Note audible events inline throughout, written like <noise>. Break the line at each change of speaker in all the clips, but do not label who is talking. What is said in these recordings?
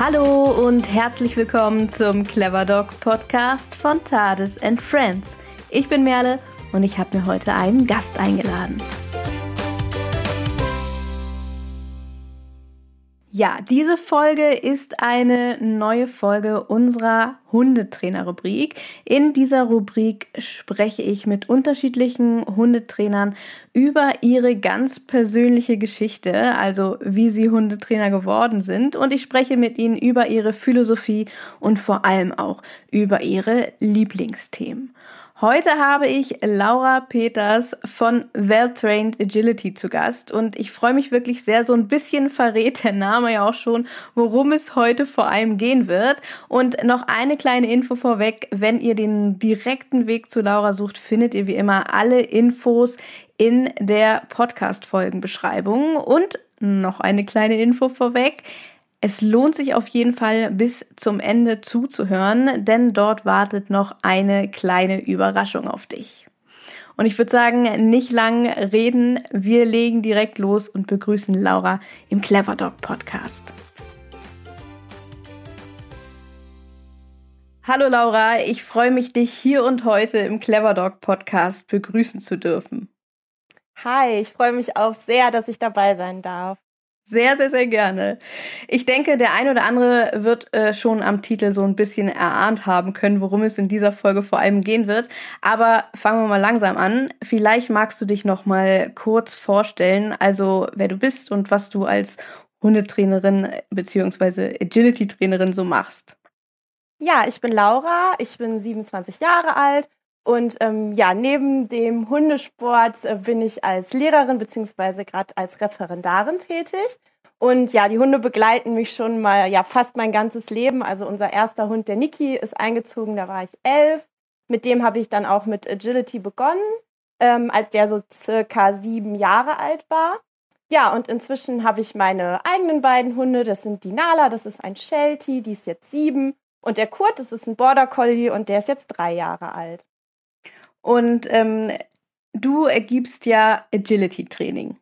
Hallo und herzlich willkommen zum Clever Dog Podcast von Tades and Friends. Ich bin Merle und ich habe mir heute einen Gast eingeladen. Ja, diese Folge ist eine neue Folge unserer Hundetrainer-Rubrik. In dieser Rubrik spreche ich mit unterschiedlichen Hundetrainern über ihre ganz persönliche Geschichte, also wie sie Hundetrainer geworden sind. Und ich spreche mit ihnen über ihre Philosophie und vor allem auch über ihre Lieblingsthemen. Heute habe ich Laura Peters von Well Trained Agility zu Gast und ich freue mich wirklich sehr, so ein bisschen <laughs> verrät der Name ja auch schon, worum es heute vor allem gehen wird. Und noch eine kleine Info vorweg, wenn ihr den direkten Weg zu Laura sucht, findet ihr wie immer alle Infos in der Podcast-Folgenbeschreibung. Und noch eine kleine Info vorweg. Es lohnt sich auf jeden Fall bis zum Ende zuzuhören, denn dort wartet noch eine kleine Überraschung auf dich. Und ich würde sagen, nicht lang reden, wir legen direkt los und begrüßen Laura im Clever Dog Podcast. Hallo Laura, ich freue mich, dich hier und heute im Clever Dog Podcast begrüßen zu dürfen.
Hi, ich freue mich auch sehr, dass ich dabei sein darf.
Sehr, sehr, sehr gerne. Ich denke, der ein oder andere wird äh, schon am Titel so ein bisschen erahnt haben können, worum es in dieser Folge vor allem gehen wird. Aber fangen wir mal langsam an. Vielleicht magst du dich noch mal kurz vorstellen, also wer du bist und was du als Hundetrainerin beziehungsweise Agility-Trainerin so machst.
Ja, ich bin Laura, ich bin 27 Jahre alt und ähm, ja, neben dem Hundesport äh, bin ich als Lehrerin beziehungsweise gerade als Referendarin tätig. Und ja, die Hunde begleiten mich schon mal ja fast mein ganzes Leben. Also unser erster Hund, der Niki, ist eingezogen, da war ich elf. Mit dem habe ich dann auch mit Agility begonnen, ähm, als der so circa sieben Jahre alt war. Ja, und inzwischen habe ich meine eigenen beiden Hunde. Das sind die Nala, das ist ein Sheltie, die ist jetzt sieben. Und der Kurt, das ist ein Border Collie und der ist jetzt drei Jahre alt.
Und ähm, du ergibst ja Agility-Training.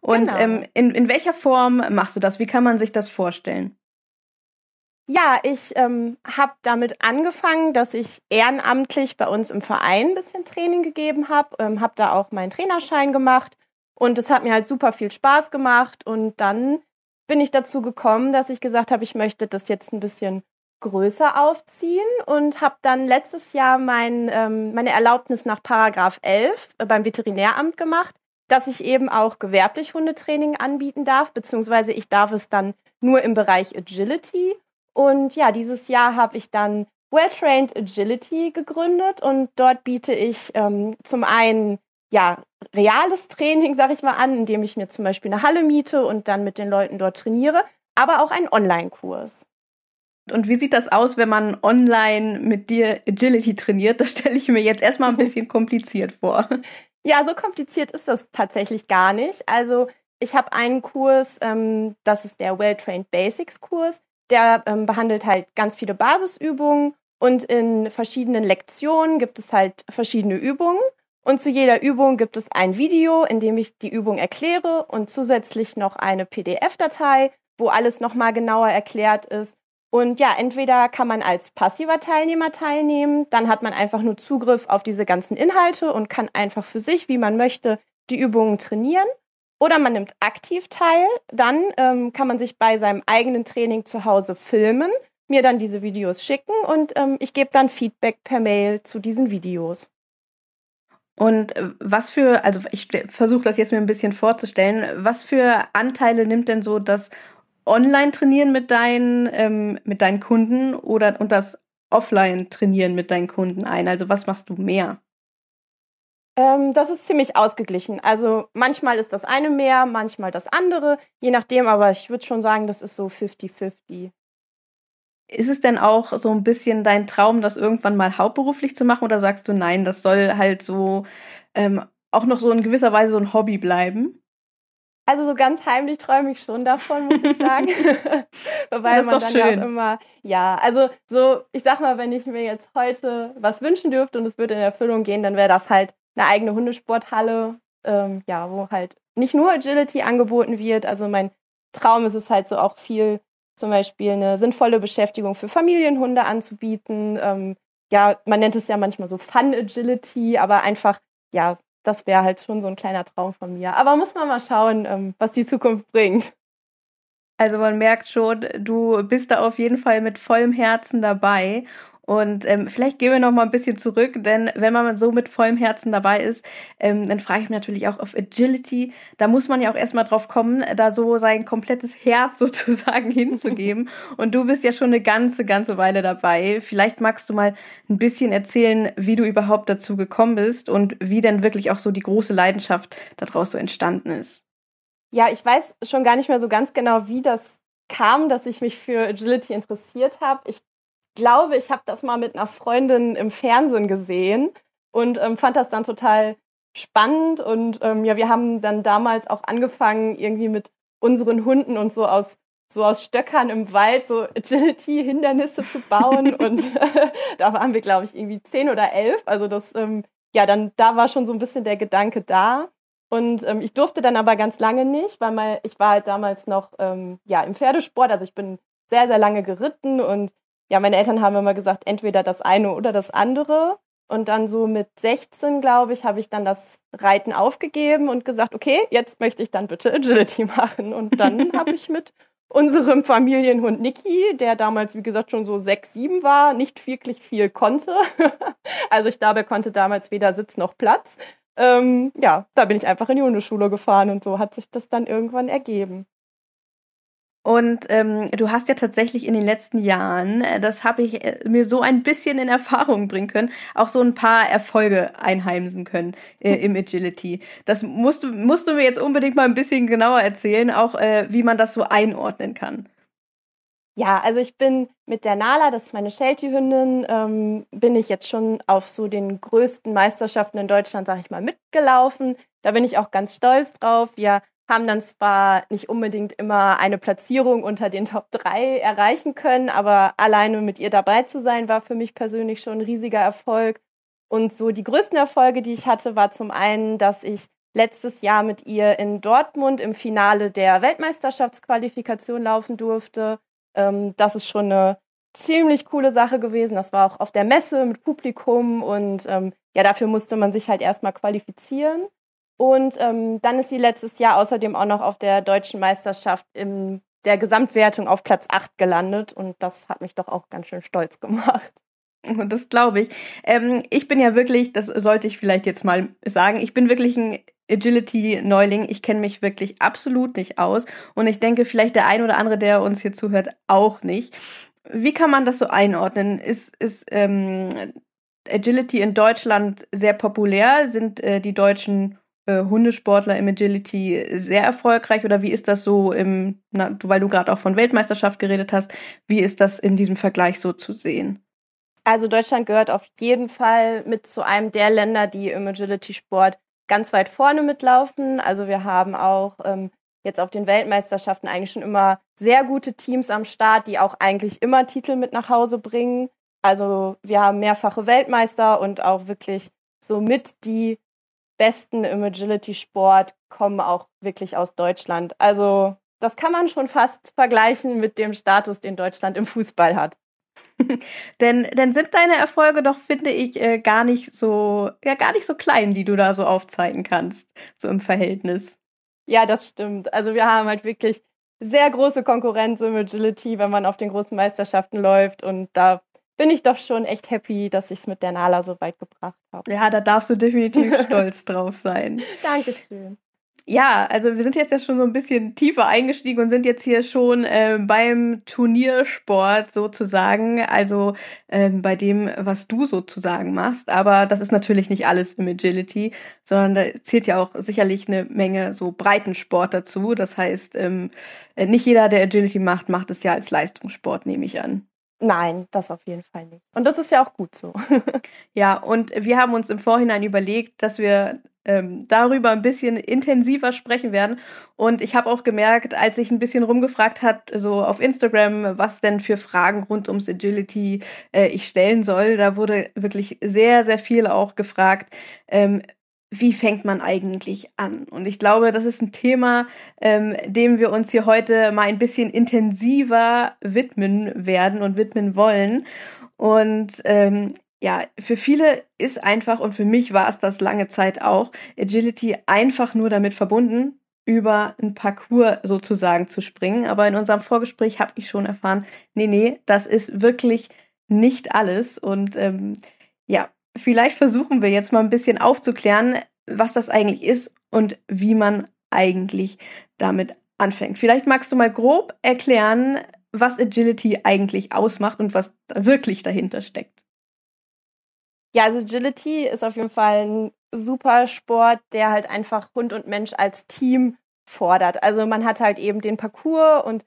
Und genau. ähm, in, in welcher Form machst du das? Wie kann man sich das vorstellen?
Ja, ich ähm, habe damit angefangen, dass ich ehrenamtlich bei uns im Verein ein bisschen Training gegeben habe, ähm, habe da auch meinen Trainerschein gemacht und es hat mir halt super viel Spaß gemacht und dann bin ich dazu gekommen, dass ich gesagt habe, ich möchte das jetzt ein bisschen größer aufziehen und habe dann letztes Jahr mein, ähm, meine Erlaubnis nach Paragraph 11 äh, beim Veterinäramt gemacht, dass ich eben auch gewerblich Hundetraining anbieten darf, beziehungsweise ich darf es dann nur im Bereich Agility. Und ja, dieses Jahr habe ich dann Well-Trained Agility gegründet und dort biete ich ähm, zum einen ja reales Training, sage ich mal, an, indem ich mir zum Beispiel eine Halle miete und dann mit den Leuten dort trainiere, aber auch einen Online-Kurs.
Und wie sieht das aus, wenn man online mit dir Agility trainiert? Das stelle ich mir jetzt erstmal ein bisschen <laughs> kompliziert vor.
Ja, so kompliziert ist das tatsächlich gar nicht. Also ich habe einen Kurs, ähm, das ist der Well-Trained Basics Kurs. Der ähm, behandelt halt ganz viele Basisübungen und in verschiedenen Lektionen gibt es halt verschiedene Übungen. Und zu jeder Übung gibt es ein Video, in dem ich die Übung erkläre und zusätzlich noch eine PDF-Datei, wo alles nochmal genauer erklärt ist. Und ja, entweder kann man als passiver Teilnehmer teilnehmen, dann hat man einfach nur Zugriff auf diese ganzen Inhalte und kann einfach für sich, wie man möchte, die Übungen trainieren. Oder man nimmt aktiv teil, dann ähm, kann man sich bei seinem eigenen Training zu Hause filmen, mir dann diese Videos schicken und ähm, ich gebe dann Feedback per Mail zu diesen Videos.
Und äh, was für, also ich versuche das jetzt mir ein bisschen vorzustellen, was für Anteile nimmt denn so das Online-Trainieren mit deinen, ähm, mit deinen Kunden oder und das Offline-Trainieren mit deinen Kunden ein? Also was machst du mehr?
Ähm, das ist ziemlich ausgeglichen. Also manchmal ist das eine mehr, manchmal das andere, je nachdem, aber ich würde schon sagen, das ist so 50-50.
Ist es denn auch so ein bisschen dein Traum, das irgendwann mal hauptberuflich zu machen oder sagst du nein, das soll halt so ähm, auch noch so in gewisser Weise so ein Hobby bleiben?
Also so ganz heimlich träume ich schon davon, muss ich sagen. <laughs> Wobei man dann schön. ja auch immer, ja, also so, ich sag mal, wenn ich mir jetzt heute was wünschen dürfte und es würde in Erfüllung gehen, dann wäre das halt eine eigene Hundesporthalle, ähm, ja, wo halt nicht nur Agility angeboten wird. Also mein Traum ist es halt so auch viel zum Beispiel eine sinnvolle Beschäftigung für Familienhunde anzubieten. Ähm, ja, man nennt es ja manchmal so Fun Agility, aber einfach, ja, das wäre halt schon so ein kleiner Traum von mir. Aber muss man mal schauen, ähm, was die Zukunft bringt.
Also man merkt schon, du bist da auf jeden Fall mit vollem Herzen dabei. Und ähm, vielleicht gehen wir noch mal ein bisschen zurück, denn wenn man so mit vollem Herzen dabei ist, ähm, dann frage ich mich natürlich auch auf Agility. Da muss man ja auch erstmal drauf kommen, da so sein komplettes Herz <laughs> sozusagen hinzugeben. Und du bist ja schon eine ganze, ganze Weile dabei. Vielleicht magst du mal ein bisschen erzählen, wie du überhaupt dazu gekommen bist und wie denn wirklich auch so die große Leidenschaft daraus so entstanden ist.
Ja, ich weiß schon gar nicht mehr so ganz genau, wie das kam, dass ich mich für Agility interessiert habe. Ich glaube, ich habe das mal mit einer Freundin im Fernsehen gesehen und ähm, fand das dann total spannend. Und ähm, ja, wir haben dann damals auch angefangen, irgendwie mit unseren Hunden und so aus so aus Stöckern im Wald so Agility-Hindernisse zu bauen. <laughs> und <laughs> da waren wir, glaube ich, irgendwie zehn oder elf. Also das, ähm, ja, dann da war schon so ein bisschen der Gedanke da. Und ähm, ich durfte dann aber ganz lange nicht, weil mal, ich war halt damals noch ähm, ja im Pferdesport. Also ich bin sehr, sehr lange geritten und ja, meine Eltern haben immer gesagt, entweder das eine oder das andere. Und dann so mit 16, glaube ich, habe ich dann das Reiten aufgegeben und gesagt, okay, jetzt möchte ich dann bitte Agility <laughs> machen. Und dann <laughs> habe ich mit unserem Familienhund Niki, der damals, wie gesagt, schon so sechs, sieben war, nicht wirklich viel konnte. <laughs> also ich glaube, er konnte damals weder Sitz noch Platz. Ähm, ja, da bin ich einfach in die Hundeschule gefahren und so hat sich das dann irgendwann ergeben.
Und ähm, du hast ja tatsächlich in den letzten Jahren, äh, das habe ich äh, mir so ein bisschen in Erfahrung bringen können, auch so ein paar Erfolge einheimsen können äh, im Agility. Das musst du, musst du mir jetzt unbedingt mal ein bisschen genauer erzählen, auch äh, wie man das so einordnen kann.
Ja, also ich bin mit der Nala, das ist meine Sheltie-Hündin, ähm, bin ich jetzt schon auf so den größten Meisterschaften in Deutschland, sag ich mal, mitgelaufen. Da bin ich auch ganz stolz drauf. Wir haben dann zwar nicht unbedingt immer eine Platzierung unter den Top 3 erreichen können, aber alleine mit ihr dabei zu sein, war für mich persönlich schon ein riesiger Erfolg. Und so die größten Erfolge, die ich hatte, war zum einen, dass ich letztes Jahr mit ihr in Dortmund im Finale der Weltmeisterschaftsqualifikation laufen durfte. Ähm, das ist schon eine ziemlich coole Sache gewesen. Das war auch auf der Messe mit Publikum und ähm, ja, dafür musste man sich halt erstmal qualifizieren. Und ähm, dann ist sie letztes Jahr außerdem auch noch auf der deutschen Meisterschaft in der Gesamtwertung auf Platz 8 gelandet. Und das hat mich doch auch ganz schön stolz gemacht.
Das glaube ich. Ähm, ich bin ja wirklich, das sollte ich vielleicht jetzt mal sagen, ich bin wirklich ein Agility-Neuling. Ich kenne mich wirklich absolut nicht aus. Und ich denke, vielleicht der ein oder andere, der uns hier zuhört, auch nicht. Wie kann man das so einordnen? Ist, ist ähm, Agility in Deutschland sehr populär? Sind äh, die Deutschen äh, Hundesportler im Agility sehr erfolgreich oder wie ist das so im, na, weil du gerade auch von Weltmeisterschaft geredet hast, wie ist das in diesem Vergleich so zu sehen?
Also Deutschland gehört auf jeden Fall mit zu einem der Länder, die im Agility-Sport ganz weit vorne mitlaufen. Also wir haben auch ähm, jetzt auf den Weltmeisterschaften eigentlich schon immer sehr gute Teams am Start, die auch eigentlich immer Titel mit nach Hause bringen. Also wir haben mehrfache Weltmeister und auch wirklich so mit die Besten im Agility-Sport kommen auch wirklich aus Deutschland. Also das kann man schon fast vergleichen mit dem Status, den Deutschland im Fußball hat. <laughs>
denn, denn sind deine Erfolge doch, finde ich, äh, gar nicht so, ja, gar nicht so klein, die du da so aufzeigen kannst, so im Verhältnis.
Ja, das stimmt. Also wir haben halt wirklich sehr große Konkurrenz im Agility, wenn man auf den großen Meisterschaften läuft und da bin ich doch schon echt happy, dass ich es mit der Nala so weit gebracht habe.
Ja, da darfst du definitiv <laughs> stolz drauf sein.
Dankeschön.
Ja, also wir sind jetzt ja schon so ein bisschen tiefer eingestiegen und sind jetzt hier schon äh, beim Turniersport sozusagen, also äh, bei dem, was du sozusagen machst. Aber das ist natürlich nicht alles im Agility, sondern da zählt ja auch sicherlich eine Menge so Breitensport dazu. Das heißt, ähm, nicht jeder, der Agility macht, macht es ja als Leistungssport, nehme ich an.
Nein, das auf jeden Fall nicht. Und das ist ja auch gut so. <laughs>
ja, und wir haben uns im Vorhinein überlegt, dass wir ähm, darüber ein bisschen intensiver sprechen werden. Und ich habe auch gemerkt, als ich ein bisschen rumgefragt hat, so auf Instagram, was denn für Fragen rund ums Agility äh, ich stellen soll, da wurde wirklich sehr, sehr viel auch gefragt. Ähm, wie fängt man eigentlich an? Und ich glaube, das ist ein Thema, ähm, dem wir uns hier heute mal ein bisschen intensiver widmen werden und widmen wollen. Und ähm, ja, für viele ist einfach, und für mich war es das lange Zeit auch, Agility einfach nur damit verbunden, über ein Parcours sozusagen zu springen. Aber in unserem Vorgespräch habe ich schon erfahren, nee, nee, das ist wirklich nicht alles. Und ähm, ja, vielleicht versuchen wir jetzt mal ein bisschen aufzuklären, was das eigentlich ist und wie man eigentlich damit anfängt. Vielleicht magst du mal grob erklären, was Agility eigentlich ausmacht und was da wirklich dahinter steckt.
Ja, also Agility ist auf jeden Fall ein super Sport, der halt einfach Hund und Mensch als Team fordert. Also man hat halt eben den Parcours und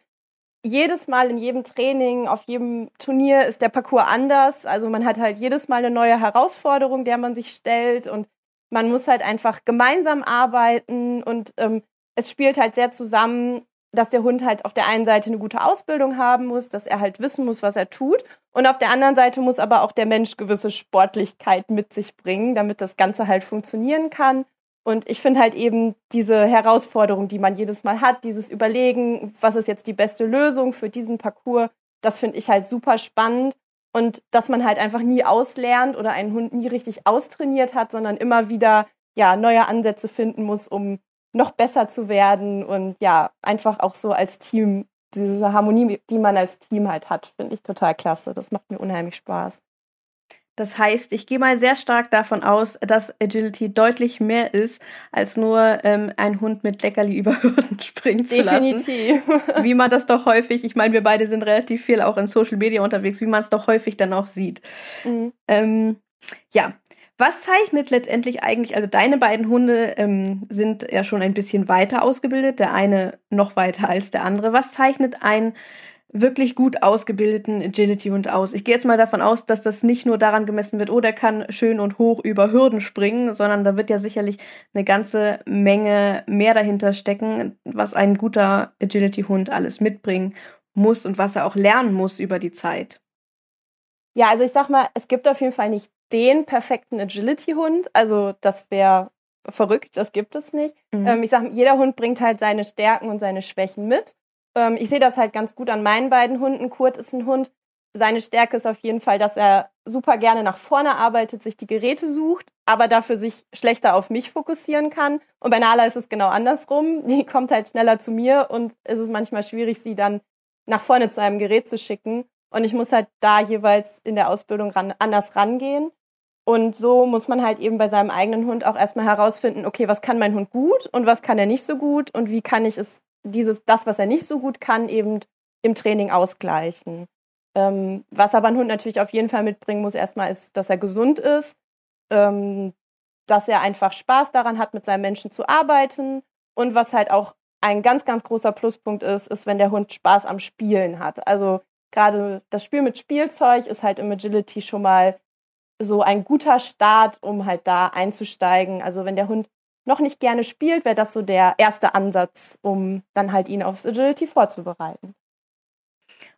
jedes Mal in jedem Training, auf jedem Turnier ist der Parcours anders. Also man hat halt jedes Mal eine neue Herausforderung, der man sich stellt und man muss halt einfach gemeinsam arbeiten und ähm, es spielt halt sehr zusammen, dass der Hund halt auf der einen Seite eine gute Ausbildung haben muss, dass er halt wissen muss, was er tut. Und auf der anderen Seite muss aber auch der Mensch gewisse Sportlichkeit mit sich bringen, damit das Ganze halt funktionieren kann. Und ich finde halt eben diese Herausforderung, die man jedes Mal hat, dieses Überlegen, was ist jetzt die beste Lösung für diesen Parcours, das finde ich halt super spannend. Und dass man halt einfach nie auslernt oder einen Hund nie richtig austrainiert hat, sondern immer wieder ja neue Ansätze finden muss, um noch besser zu werden und ja, einfach auch so als Team, diese Harmonie, die man als Team halt hat, finde ich total klasse. Das macht mir unheimlich Spaß.
Das heißt, ich gehe mal sehr stark davon aus, dass Agility deutlich mehr ist, als nur ähm, ein Hund mit Leckerli <laughs> über Hürden springen zu
Definitiv.
lassen. <laughs> Wie man das doch häufig, ich meine, wir beide sind relativ viel auch in Social Media unterwegs, wie man es doch häufig dann auch sieht. Mhm. Ähm, ja, was zeichnet letztendlich eigentlich, also deine beiden Hunde ähm, sind ja schon ein bisschen weiter ausgebildet, der eine noch weiter als der andere. Was zeichnet ein wirklich gut ausgebildeten Agility-Hund aus. Ich gehe jetzt mal davon aus, dass das nicht nur daran gemessen wird, oh, der kann schön und hoch über Hürden springen, sondern da wird ja sicherlich eine ganze Menge mehr dahinter stecken, was ein guter Agility-Hund alles mitbringen muss und was er auch lernen muss über die Zeit.
Ja, also ich sag mal, es gibt auf jeden Fall nicht den perfekten Agility-Hund. Also das wäre verrückt, das gibt es nicht. Mhm. Ähm, ich sag, jeder Hund bringt halt seine Stärken und seine Schwächen mit. Ähm, ich sehe das halt ganz gut an meinen beiden Hunden. Kurt ist ein Hund. Seine Stärke ist auf jeden Fall, dass er super gerne nach vorne arbeitet, sich die Geräte sucht, aber dafür sich schlechter auf mich fokussieren kann. Und bei Nala ist es genau andersrum. Die <laughs> kommt halt schneller zu mir und es ist manchmal schwierig, sie dann nach vorne zu einem Gerät zu schicken. Und ich muss halt da jeweils in der Ausbildung ran, anders rangehen. Und so muss man halt eben bei seinem eigenen Hund auch erstmal herausfinden, okay, was kann mein Hund gut und was kann er nicht so gut und wie kann ich es dieses, das, was er nicht so gut kann, eben im Training ausgleichen. Ähm, was aber ein Hund natürlich auf jeden Fall mitbringen muss, erstmal ist, dass er gesund ist, ähm, dass er einfach Spaß daran hat, mit seinem Menschen zu arbeiten. Und was halt auch ein ganz, ganz großer Pluspunkt ist, ist, wenn der Hund Spaß am Spielen hat. Also gerade das Spiel mit Spielzeug ist halt im Agility schon mal so ein guter Start, um halt da einzusteigen. Also wenn der Hund noch nicht gerne spielt, wäre das so der erste Ansatz, um dann halt ihn aufs Agility vorzubereiten.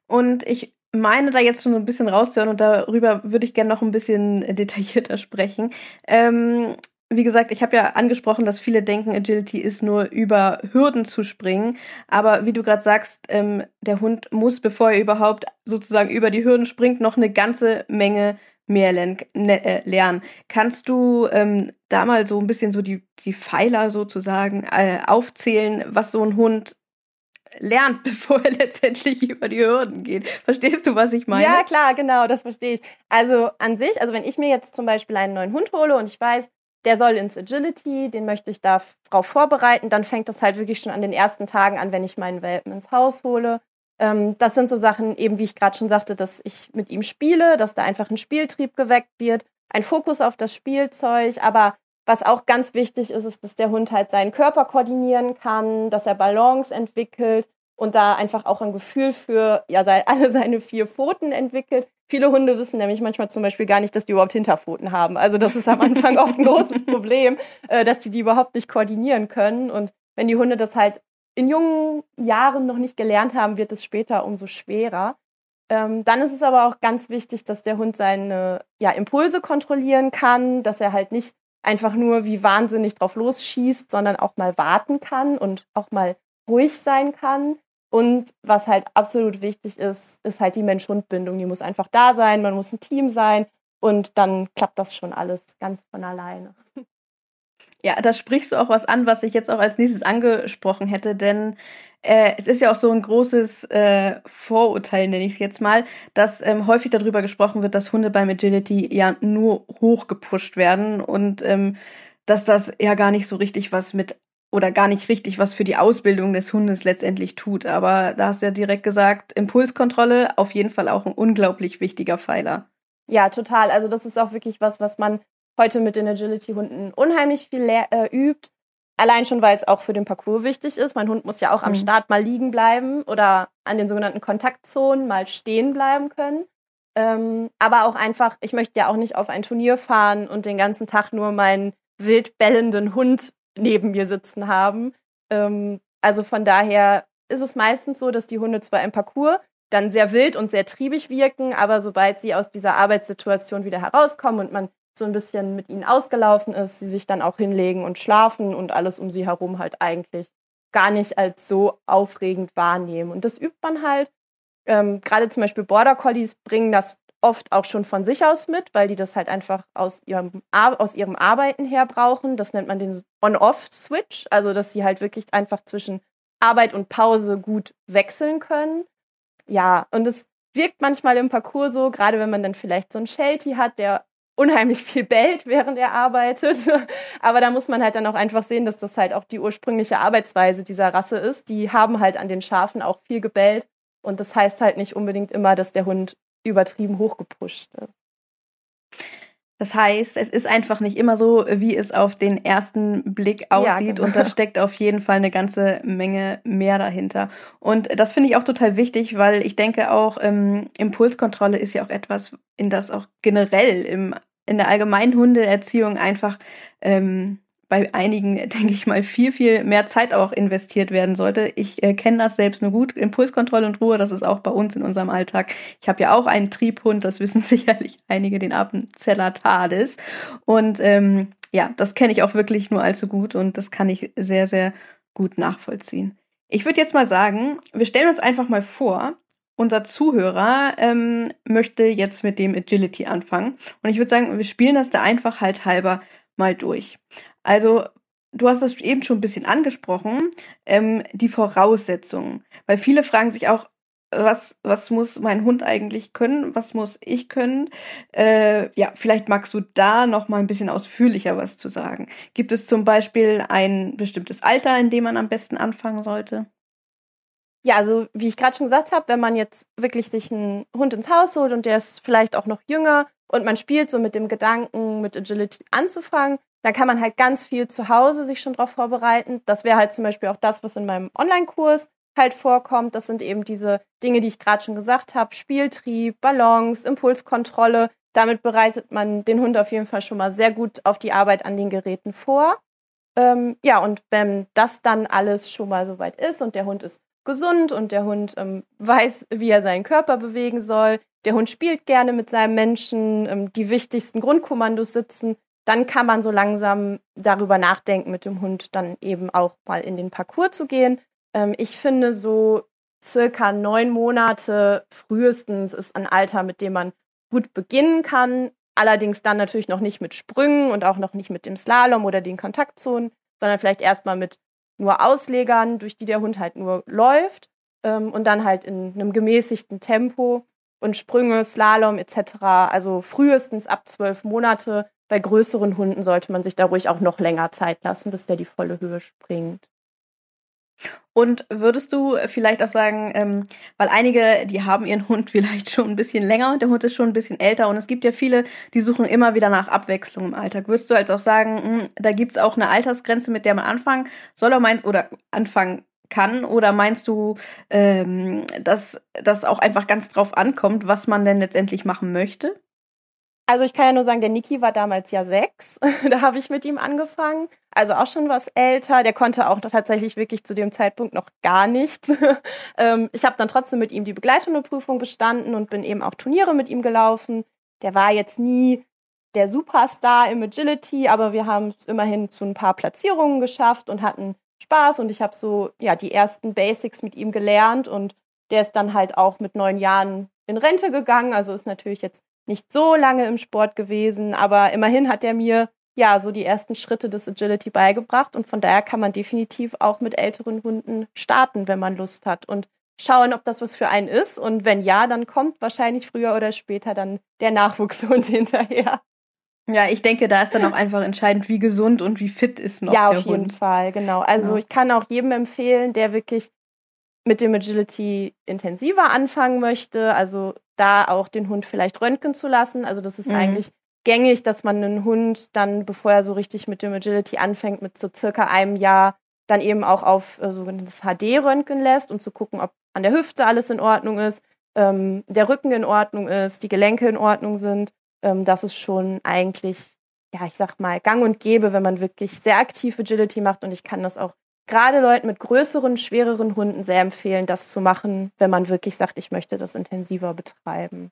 Und ich meine da jetzt schon so ein bisschen rauszuhören und darüber würde ich gerne noch ein bisschen <laughs> detaillierter sprechen. Ähm, wie gesagt, ich habe ja angesprochen, dass viele denken, Agility ist nur über Hürden zu springen. Aber wie du gerade sagst, ähm, der Hund muss, bevor er überhaupt sozusagen über die Hürden springt, noch eine ganze Menge mehr lernen. Ne, äh, lernen. Kannst du ähm, da mal so ein bisschen so die, die Pfeiler sozusagen äh, aufzählen, was so ein Hund lernt, <laughs> bevor er letztendlich über die Hürden geht. Verstehst du, was ich meine?
Ja, klar, genau, das verstehe ich. Also an sich, also wenn ich mir jetzt zum Beispiel einen neuen Hund hole und ich weiß, der soll ins Agility, den möchte ich darauf vorbereiten, dann fängt das halt wirklich schon an den ersten Tagen an, wenn ich meinen Welpen ins Haus hole. Ähm, das sind so Sachen, eben wie ich gerade schon sagte, dass ich mit ihm spiele, dass da einfach ein Spieltrieb geweckt wird, ein Fokus auf das Spielzeug, aber was auch ganz wichtig ist, ist, dass der Hund halt seinen Körper koordinieren kann, dass er Balance entwickelt und da einfach auch ein Gefühl für ja, <laughs> alle seine vier Pfoten entwickelt. Viele Hunde wissen nämlich manchmal zum Beispiel gar nicht, dass die überhaupt Hinterpfoten haben. Also das ist am Anfang oft ein großes <laughs> Problem, äh, dass die die überhaupt nicht koordinieren können. Und wenn die Hunde das halt in jungen Jahren noch nicht gelernt haben, wird es später umso schwerer. Ähm, dann ist es aber auch ganz wichtig, dass der Hund seine ja, Impulse kontrollieren kann, dass er halt nicht einfach nur wie wahnsinnig drauf losschießt, sondern auch mal warten kann und auch mal ruhig sein kann. Und was halt absolut wichtig ist, ist halt die Mensch-Hund-Bindung. Die muss einfach da sein, man muss ein Team sein und dann klappt das schon alles ganz von alleine.
Ja, da sprichst du auch was an, was ich jetzt auch als nächstes angesprochen hätte, denn äh, es ist ja auch so ein großes äh, Vorurteil, nenne ich es jetzt mal, dass ähm, häufig darüber gesprochen wird, dass Hunde beim Agility ja nur hochgepusht werden und ähm, dass das ja gar nicht so richtig was mit oder gar nicht richtig was für die Ausbildung des Hundes letztendlich tut. Aber da hast du ja direkt gesagt, Impulskontrolle auf jeden Fall auch ein unglaublich wichtiger Pfeiler.
Ja, total. Also das ist auch wirklich was, was man heute mit den Agility-Hunden unheimlich viel äh, übt. Allein schon, weil es auch für den Parcours wichtig ist. Mein Hund muss ja auch am mhm. Start mal liegen bleiben oder an den sogenannten Kontaktzonen mal stehen bleiben können. Ähm, aber auch einfach, ich möchte ja auch nicht auf ein Turnier fahren und den ganzen Tag nur meinen wild bellenden Hund neben mir sitzen haben. Ähm, also von daher ist es meistens so, dass die Hunde zwar im Parcours dann sehr wild und sehr triebig wirken, aber sobald sie aus dieser Arbeitssituation wieder herauskommen und man so ein bisschen mit ihnen ausgelaufen ist, sie sich dann auch hinlegen und schlafen und alles um sie herum halt eigentlich gar nicht als so aufregend wahrnehmen. Und das übt man halt. Ähm, Gerade zum Beispiel Border Collies bringen das oft auch schon von sich aus mit, weil die das halt einfach aus ihrem, aus ihrem Arbeiten her brauchen. Das nennt man den On-Off-Switch, also dass sie halt wirklich einfach zwischen Arbeit und Pause gut wechseln können. Ja, und es wirkt manchmal im Parcours so, gerade wenn man dann vielleicht so einen Sheltie hat, der unheimlich viel bellt, während er arbeitet. <laughs> Aber da muss man halt dann auch einfach sehen, dass das halt auch die ursprüngliche Arbeitsweise dieser Rasse ist. Die haben halt an den Schafen auch viel gebellt. Und das heißt halt nicht unbedingt immer, dass der Hund übertrieben hochgepusht ist.
Das heißt, es ist einfach nicht immer so, wie es auf den ersten Blick aussieht ja, genau. und da steckt auf jeden Fall eine ganze Menge mehr dahinter. Und das finde ich auch total wichtig, weil ich denke auch, ähm, Impulskontrolle ist ja auch etwas, in das auch generell im, in der allgemeinen Hundeerziehung einfach ähm, bei einigen, <laughs> denke ich mal, viel, viel mehr Zeit auch investiert werden sollte. Ich äh, kenne das selbst nur gut. Impulskontrolle und Ruhe, das ist auch bei uns in unserem Alltag. Ich habe ja auch einen Triebhund, das <laughs> wissen sicherlich einige, den Appenzeller Tades. Und ähm, ja, das kenne ich auch wirklich nur allzu gut und das kann ich sehr, sehr gut nachvollziehen. Ich würde jetzt mal sagen, wir stellen uns einfach mal vor, unser Zuhörer ähm, möchte jetzt mit dem Agility anfangen. Und ich würde sagen, wir spielen das da einfach halt halber mal durch. Also, du hast das eben schon ein bisschen angesprochen, ähm, die Voraussetzungen. Weil viele fragen sich auch, was, was muss mein Hund eigentlich können? Was muss ich können? Äh, ja, vielleicht magst du da noch mal ein bisschen ausführlicher was zu sagen. Gibt es zum Beispiel ein bestimmtes Alter, in dem man am besten anfangen sollte?
Ja, also wie ich gerade schon gesagt habe, wenn man jetzt wirklich sich einen Hund ins Haus holt und der ist vielleicht auch noch jünger und man spielt so mit dem Gedanken, mit Agility anzufangen, da kann man halt ganz viel zu Hause sich schon drauf vorbereiten. Das wäre halt zum Beispiel auch das, was in meinem Online-Kurs halt vorkommt. Das sind eben diese Dinge, die ich gerade schon gesagt habe. Spieltrieb, Balance, Impulskontrolle. Damit bereitet man den Hund auf jeden Fall schon mal sehr gut auf die Arbeit an den Geräten vor. Ähm, ja, und wenn das dann alles schon mal soweit ist und der Hund ist gesund und der Hund ähm, weiß, wie er seinen Körper bewegen soll, der Hund spielt gerne mit seinem Menschen, ähm, die wichtigsten Grundkommandos sitzen, dann kann man so langsam darüber nachdenken, mit dem Hund dann eben auch mal in den Parcours zu gehen. Ähm, ich finde so circa neun Monate frühestens ist ein Alter, mit dem man gut beginnen kann. Allerdings dann natürlich noch nicht mit Sprüngen und auch noch nicht mit dem Slalom oder den Kontaktzonen, sondern vielleicht erstmal mit nur Auslegern, durch die der Hund halt nur läuft ähm, und dann halt in einem gemäßigten Tempo und Sprünge, Slalom etc. Also frühestens ab zwölf Monate bei größeren Hunden sollte man sich da ruhig auch noch länger Zeit lassen, bis der die volle Höhe springt.
Und würdest du vielleicht auch sagen, ähm, weil einige, die haben ihren <laughs> Hund vielleicht schon ein bisschen länger und der Hund ist schon ein bisschen älter und es gibt ja viele, die suchen immer wieder nach Abwechslung im Alltag. Würdest du also auch sagen, mh, hm, da gibt's auch eine Altersgrenze, mit der man anfangen soll oder meint oder anfangen kann? Oder meinst du, ähm, dass das auch einfach ganz drauf ankommt, was man denn letztendlich machen möchte?
Also ich kann ja nur sagen, der Niki war damals ja sechs. <laughs> da habe ich mit ihm angefangen. Also auch schon was älter. Der konnte auch tatsächlich wirklich zu dem Zeitpunkt noch gar nichts. <laughs> ähm, ich habe dann trotzdem mit ihm die Begleithundeprüfung bestanden und bin eben auch Turniere mit ihm gelaufen. Der war jetzt nie der Superstar im Agility, aber wir haben es immerhin zu ein paar Platzierungen geschafft und hatten Spaß und ich habe so ja die ersten Basics mit ihm gelernt und der ist dann halt auch mit neun Jahren in Rente gegangen, also ist natürlich jetzt nicht so lange im Sport gewesen, aber immerhin hat er mir ja so die ersten Schritte des Agility beigebracht und von daher kann man definitiv auch mit älteren Hunden starten, wenn man Lust hat und schauen, ob das was für einen ist und wenn ja, dann kommt wahrscheinlich früher oder später dann der Nachwuchshund <laughs> hinterher.
Ja, ich denke, da ist dann auch einfach entscheidend, wie gesund und wie fit ist noch
ja,
der
auf jeden
Hund.
Fall, genau. Also
Ja.
ich kann auch jedem empfehlen, der wirklich mit dem Agility intensiver anfangen möchte, also da auch den Hund vielleicht röntgen zu lassen. Also das ist
Mhm.
eigentlich gängig, dass man einen Hund dann, bevor er so richtig mit dem Agility anfängt, mit so circa einem Jahr dann eben auch auf äh, sogenanntes HD röntgen lässt, um zu gucken, ob an der Hüfte alles in Ordnung ist, ähm, der Rücken in Ordnung ist, die Gelenke in Ordnung sind. Ähm, das ist schon eigentlich, ja, ich sag mal, gang und gäbe, wenn man wirklich sehr aktiv Agility macht. Und ich kann das auch gerade Leuten mit größeren, schwereren Hunden sehr empfehlen, das zu machen, wenn man wirklich sagt, ich möchte das intensiver betreiben.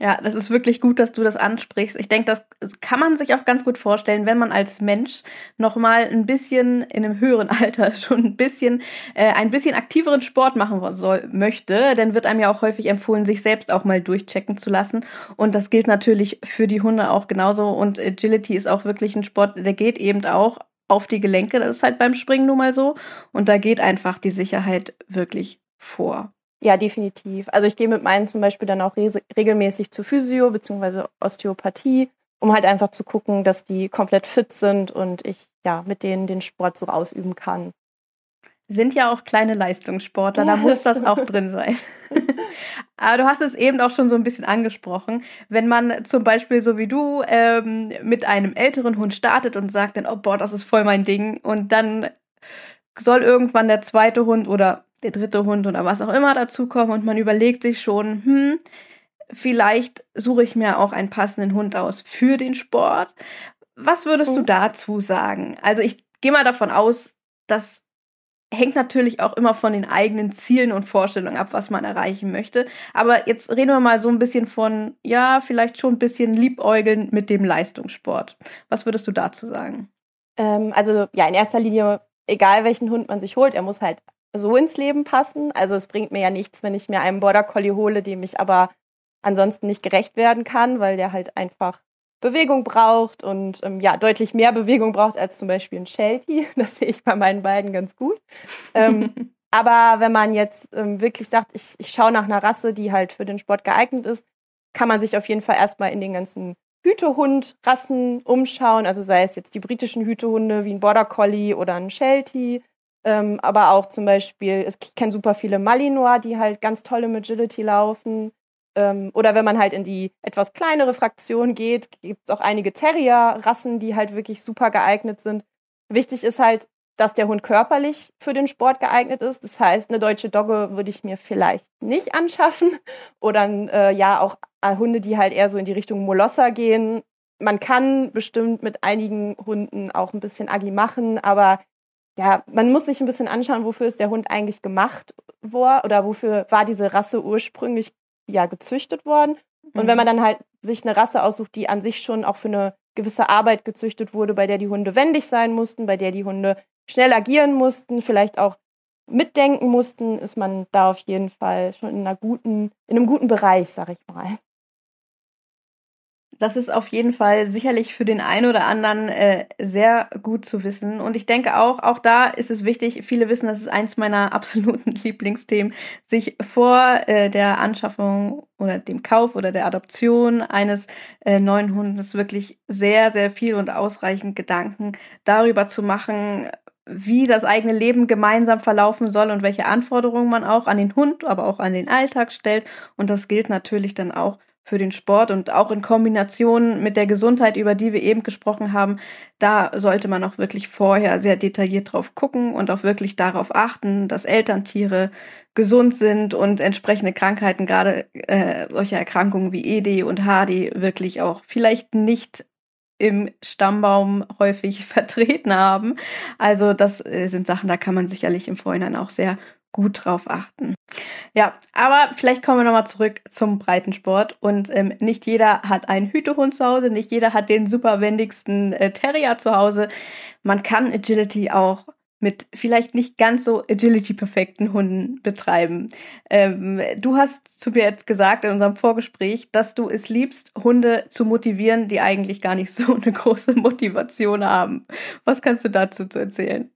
Ja, das ist wirklich gut, dass du das ansprichst. Ich denke, das kann man sich auch ganz gut vorstellen, wenn man als Mensch noch mal ein bisschen in einem höheren <laughs> Alter schon ein bisschen äh, ein bisschen aktiveren Sport machen soll möchte, dann wird einem ja auch häufig empfohlen, sich selbst auch mal durchchecken zu lassen. Und das gilt natürlich für die Hunde auch genauso. Und Agility ist auch wirklich ein Sport, der geht eben auch auf die Gelenke. Das ist halt beim Springen nun mal so. Und da geht einfach die Sicherheit wirklich vor.
Ja, definitiv. Also ich gehe mit meinen zum Beispiel dann auch re regelmäßig zu Physio bzw. Osteopathie, um halt einfach zu gucken, dass die komplett fit sind und ich ja mit denen den Sport so ausüben kann.
Sind ja auch kleine Leistungssportler,
Ja,
da muss das auch drin sein. <laughs> Aber du hast es eben auch schon so ein bisschen angesprochen. Wenn man zum Beispiel so wie du ähm, mit einem älteren Hund startet und sagt dann, oh boah, das ist voll mein Ding, und dann soll irgendwann der zweite Hund oder der dritte Hund oder was auch immer dazukommen und man überlegt sich schon, hm, vielleicht suche ich mir auch einen passenden Hund aus für den Sport. Was würdest du
Mhm.
dazu sagen? Also ich gehe mal davon aus, dass hängt natürlich auch immer von den eigenen Zielen und Vorstellungen ab, was man erreichen möchte. Aber jetzt reden wir mal so ein bisschen von, ja, vielleicht schon ein bisschen liebäugeln mit dem Leistungssport. Was würdest du dazu sagen?
Ähm, also ja, in erster Linie, egal welchen Hund man sich holt, er muss halt so ins Leben passen. Also es bringt mir ja nichts, wenn ich mir einen Border Collie hole, dem ich aber ansonsten nicht gerecht werden kann, weil der halt einfach Bewegung braucht und ähm, ja, deutlich mehr Bewegung braucht als zum Beispiel ein Sheltie. <laughs> Das sehe ich bei meinen beiden ganz gut. Ähm, <laughs> aber wenn man jetzt ähm, wirklich sagt, ich, ich schaue nach einer Rasse, die halt für den Sport geeignet ist, kann man sich auf jeden Fall erstmal in den ganzen Hütehund-Rassen umschauen. Also sei es jetzt die britischen Hütehunde wie ein Border Collie oder ein Sheltie. Ähm, aber auch zum Beispiel, ich kenne super viele Malinois, die halt ganz toll im Agility laufen. Ähm, oder wenn man halt in die etwas kleinere Fraktion geht, gibt es auch einige Terrier-Rassen, die halt wirklich super geeignet sind. Wichtig ist halt, dass der Hund körperlich für den Sport geeignet ist. Das heißt, eine deutsche Dogge würde ich mir vielleicht nicht anschaffen. <laughs> Oder äh, ja, auch äh, Hunde, die halt eher so in die Richtung Molosser gehen. Man kann bestimmt mit einigen Hunden auch ein bisschen Agi machen, aber ja, man muss sich ein bisschen anschauen, wofür ist der Hund eigentlich gemacht worden oder wofür war diese Rasse ursprünglich ja gezüchtet worden. Und wenn man dann halt sich eine Rasse aussucht, die an sich schon auch für eine gewisse Arbeit gezüchtet wurde, bei der die Hunde wendig sein mussten, bei der die Hunde schnell agieren mussten, vielleicht auch mitdenken mussten, ist man da auf jeden Fall schon in einer guten, in einem guten Bereich, sag ich mal.
Das ist auf jeden Fall sicherlich für den einen oder anderen äh, sehr gut zu wissen. Und ich denke auch, auch da ist es wichtig, viele wissen, das ist eins meiner <laughs> absoluten Lieblingsthemen, sich vor äh, der Anschaffung oder dem Kauf oder der Adoption eines äh, neuen Hundes wirklich sehr, sehr viel und ausreichend Gedanken darüber zu machen, wie das eigene Leben gemeinsam verlaufen soll und welche Anforderungen man auch an den Hund, aber auch an den Alltag stellt. Und das gilt natürlich dann auch für den Sport und auch in Kombination mit der Gesundheit, über die wir eben gesprochen haben, da sollte man auch wirklich vorher sehr detailliert drauf gucken und auch wirklich darauf achten, dass Elterntiere gesund sind und entsprechende Krankheiten, gerade äh, solche Erkrankungen wie ED und HD, wirklich auch vielleicht nicht im Stammbaum häufig <laughs> vertreten haben. Also das äh, sind Sachen, da kann man sicherlich im Vorhinein auch sehr gut drauf achten. Ja, aber vielleicht kommen wir nochmal zurück zum Breitensport. Und ähm, nicht jeder hat einen Hütehund zu Hause, nicht jeder hat den super wendigsten äh, Terrier zu Hause. Man kann Agility auch mit vielleicht nicht ganz so agility-perfekten Hunden betreiben. Ähm, du hast zu mir jetzt gesagt in unserem Vorgespräch, dass du es liebst, Hunde zu motivieren, die eigentlich gar nicht so <laughs> eine große Motivation haben. Was kannst du dazu zu erzählen?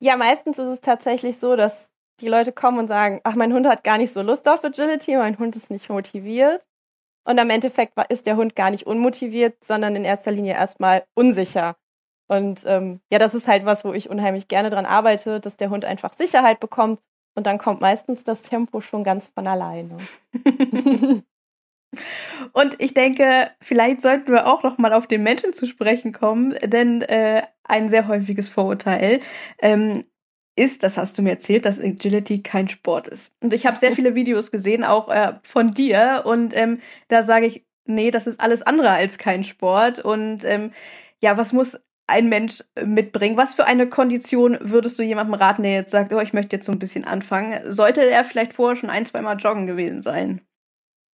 Ja, meistens ist es tatsächlich so, dass die Leute kommen und sagen, ach, mein Hund hat gar nicht so Lust auf Agility, mein Hund ist nicht motiviert. Und am Endeffekt ist der Hund gar nicht unmotiviert, sondern in erster Linie erstmal unsicher. Und ähm, ja, das ist halt was, wo ich unheimlich gerne dran arbeite, dass der Hund einfach Sicherheit bekommt und dann kommt meistens das Tempo schon ganz von alleine. <laughs> <laughs>
und ich denke, vielleicht sollten wir auch noch mal auf den Menschen zu sprechen kommen, denn äh, ein sehr häufiges Vorurteil ähm, ist, das hast du mir erzählt, dass Agility kein Sport ist. Und ich habe sehr viele Videos gesehen, auch äh, von dir, und ähm, da sage ich, nee, das ist alles andere als kein Sport. Und ähm, ja, was muss ein Mensch mitbringen? Was für eine Kondition würdest du jemandem raten, der jetzt sagt, oh, ich möchte jetzt so ein bisschen anfangen? Sollte er vielleicht vorher schon ein, zwei Mal joggen gewesen sein?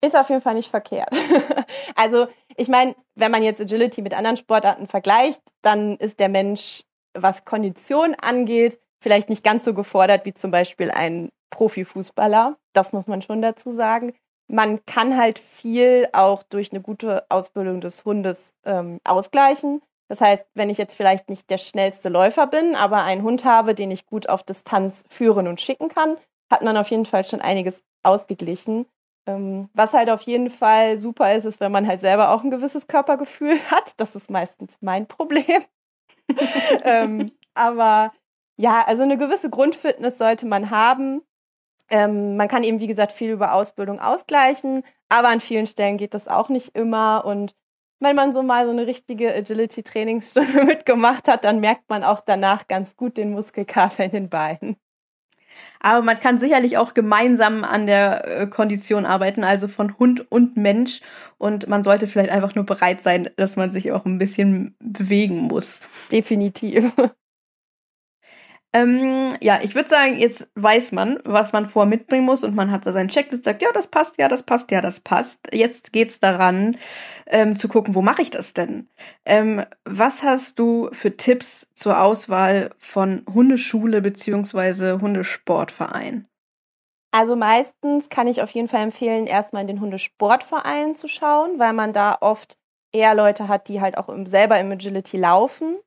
Ist auf jeden Fall nicht verkehrt. <laughs> also, ich meine, wenn man jetzt Agility mit anderen Sportarten vergleicht, dann ist der Mensch, was Kondition angeht, vielleicht nicht ganz so gefordert wie zum Beispiel ein Profifußballer. Das muss man schon dazu sagen. Man kann halt viel auch durch eine gute Ausbildung des Hundes ähm, ausgleichen. Das heißt, wenn ich jetzt vielleicht nicht der schnellste Läufer bin, aber einen Hund habe, den ich gut auf Distanz führen und schicken kann, hat man auf jeden Fall schon einiges ausgeglichen. Ähm, was halt auf jeden Fall super ist, ist, wenn man halt selber auch ein gewisses Körpergefühl <laughs> hat. Das ist meistens mein Problem. <laughs> ähm, aber ja, also eine gewisse Grundfitness sollte man haben. Ähm, man kann eben, wie gesagt, viel über Ausbildung ausgleichen, aber an vielen Stellen geht das auch nicht immer. Und wenn man so mal so eine richtige Agility-Trainingsstunde <laughs> mitgemacht hat, dann merkt man auch danach ganz gut den Muskelkater in den Beinen.
Aber man kann sicherlich auch gemeinsam an der äh, Kondition arbeiten, also von Hund und Mensch. Und man sollte vielleicht einfach nur bereit sein, dass man sich auch ein bisschen bewegen muss.
Definitiv.
Ähm, ja, ich würde sagen, jetzt weiß man, was man vor mitbringen muss und man hat da seinen Checklist, sagt, ja, das passt, ja, das passt, ja, das passt. Jetzt geht's daran, ähm, zu gucken, wo mache ich das denn? Ähm, was hast du für Tipps zur Auswahl von Hundeschule beziehungsweise Hundesportverein?
Also meistens kann ich auf jeden Fall empfehlen, erstmal in den Hundesportverein zu schauen, weil man da oft eher Leute hat, die halt auch selber im Agility laufen.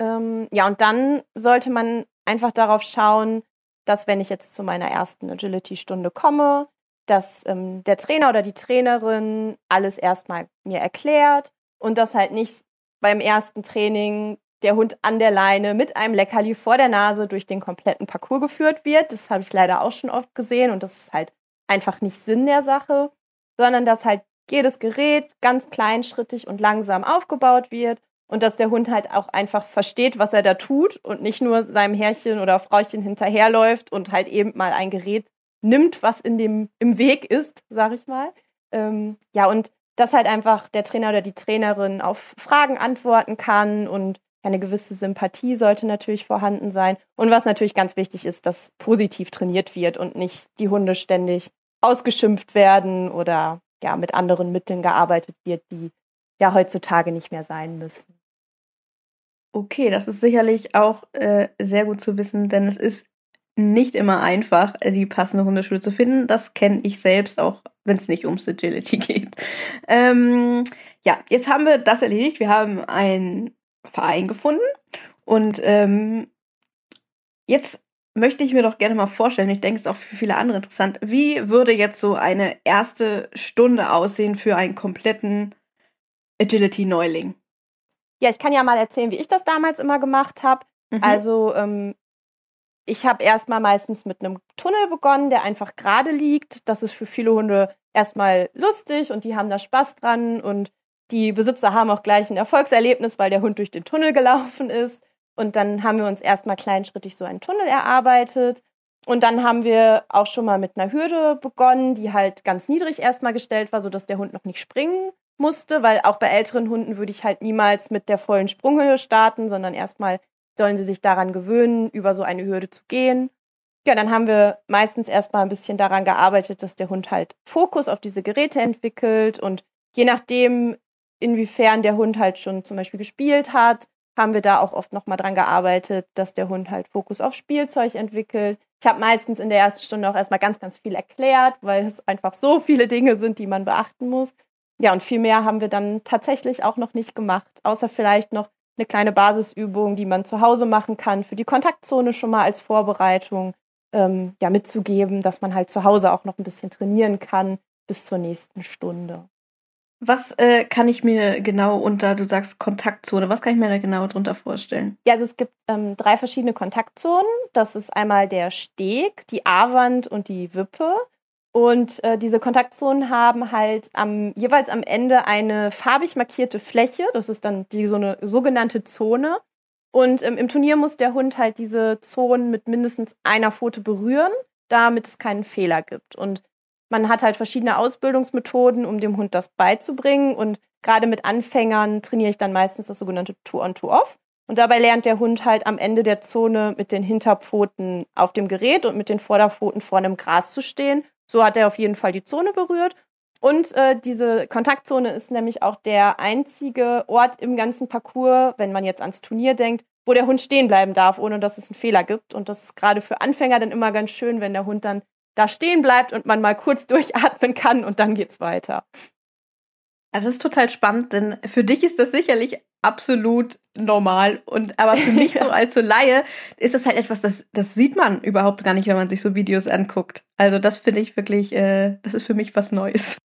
Ähm, ja, und dann sollte man einfach darauf schauen, dass wenn ich jetzt zu meiner ersten Agility-Stunde komme, dass ähm, der Trainer oder die Trainerin alles erstmal mir erklärt und dass halt nicht beim ersten Training der Hund an der Leine mit einem Leckerli vor der Nase durch den kompletten Parcours geführt wird. Das habe ich leider auch schon oft gesehen und das ist halt einfach nicht Sinn der Sache, sondern dass halt jedes Gerät ganz kleinschrittig und langsam aufgebaut wird und dass der Hund halt auch einfach versteht, was er da tut und nicht nur seinem Herrchen oder Frauchen hinterherläuft und halt eben mal ein Gerät nimmt, was in dem im Weg ist, sag ich mal. Ähm, ja, und dass halt einfach der Trainer oder die Trainerin auf Fragen antworten kann und eine gewisse Sympathie sollte natürlich vorhanden sein. Und was natürlich ganz wichtig ist, dass positiv trainiert wird und nicht die Hunde ständig ausgeschimpft werden oder ja mit anderen Mitteln gearbeitet wird, die ja heutzutage nicht mehr sein müssen.
Okay, das ist sicherlich auch äh, sehr gut zu wissen, denn es ist nicht immer einfach, äh, die passende Hundeschule zu finden. Das kenne ich selbst, auch wenn es nicht ums Agility <laughs> geht. Ähm, ja, jetzt haben wir das erledigt. Wir haben einen Verein gefunden und ähm, jetzt möchte ich mir doch gerne mal vorstellen, ich denke, es ist auch für viele andere interessant, wie würde jetzt so eine erste Stunde aussehen für einen kompletten Agility-Neuling?
Ja, ich kann ja mal erzählen, wie ich das damals immer gemacht habe. Mhm. Also ähm, ich habe erstmal meistens mit einem Tunnel begonnen, der einfach gerade liegt. Das ist für viele Hunde erstmal lustig und die haben da Spaß dran und die Besitzer haben auch gleich ein Erfolgserlebnis, weil der Hund durch den Tunnel gelaufen ist. Und dann haben wir uns erstmal kleinschrittig so einen Tunnel erarbeitet. Und dann haben wir auch schon mal mit einer Hürde begonnen, die halt ganz niedrig erstmal gestellt war, sodass der Hund noch nicht springen musste, weil auch bei älteren Hunden würde ich halt niemals mit der vollen Sprunghöhe starten, sondern erstmal sollen sie sich daran gewöhnen, über so eine Hürde zu gehen. Ja, dann haben wir meistens erstmal ein bisschen daran gearbeitet, dass der Hund halt Fokus auf diese Geräte entwickelt und je nachdem, inwiefern der Hund halt schon zum Beispiel gespielt hat, haben wir da auch oft nochmal dran gearbeitet, dass der Hund halt Fokus auf Spielzeug entwickelt. Ich habe meistens in der ersten Stunde auch erstmal ganz, ganz viel erklärt, weil es einfach so viele Dinge sind, die man beachten muss. Ja, und viel mehr haben wir dann tatsächlich auch noch nicht gemacht, außer vielleicht noch eine kleine Basisübung, die man zu Hause machen kann, für die Kontaktzone schon mal als Vorbereitung ähm, ja, mitzugeben, dass man halt zu Hause auch noch ein bisschen trainieren kann bis zur nächsten Stunde.
Was äh, kann ich mir genau unter, du sagst Kontaktzone, was kann ich mir da genau drunter vorstellen?
Ja, also es gibt ähm, drei verschiedene Kontaktzonen. Das ist einmal der Steg, die A-Wand und die Wippe. Und äh, diese Kontaktzonen haben halt am, jeweils am Ende eine farbig markierte Fläche. Das ist dann die so eine sogenannte Zone. Und ähm, im Turnier muss der Hund halt diese Zonen mit mindestens einer Pfote berühren, damit es keinen Fehler gibt. Und man hat halt verschiedene Ausbildungsmethoden, um dem Hund das beizubringen. Und gerade mit Anfängern trainiere ich dann meistens das sogenannte Two-on-Two-off. Und dabei lernt der Hund halt am Ende der Zone mit den Hinterpfoten auf dem Gerät und mit den Vorderpfoten vorne im Gras zu stehen. So hat er auf jeden Fall die Zone berührt. Und äh, diese Kontaktzone ist nämlich auch der einzige Ort im ganzen Parcours, wenn man jetzt ans Turnier denkt, wo der Hund stehen bleiben darf, ohne dass es einen Fehler gibt. Und das ist gerade für Anfänger dann immer ganz schön, wenn der Hund dann da stehen bleibt und man mal kurz <laughs> durchatmen kann und dann geht's weiter.
Also das ist total spannend, denn für dich ist das sicherlich absolut normal und aber für mich <laughs> so als so Laie ist das halt etwas, das das sieht man überhaupt gar nicht, wenn man sich so Videos anguckt. Also das finde ich wirklich, äh, das ist für mich was Neues.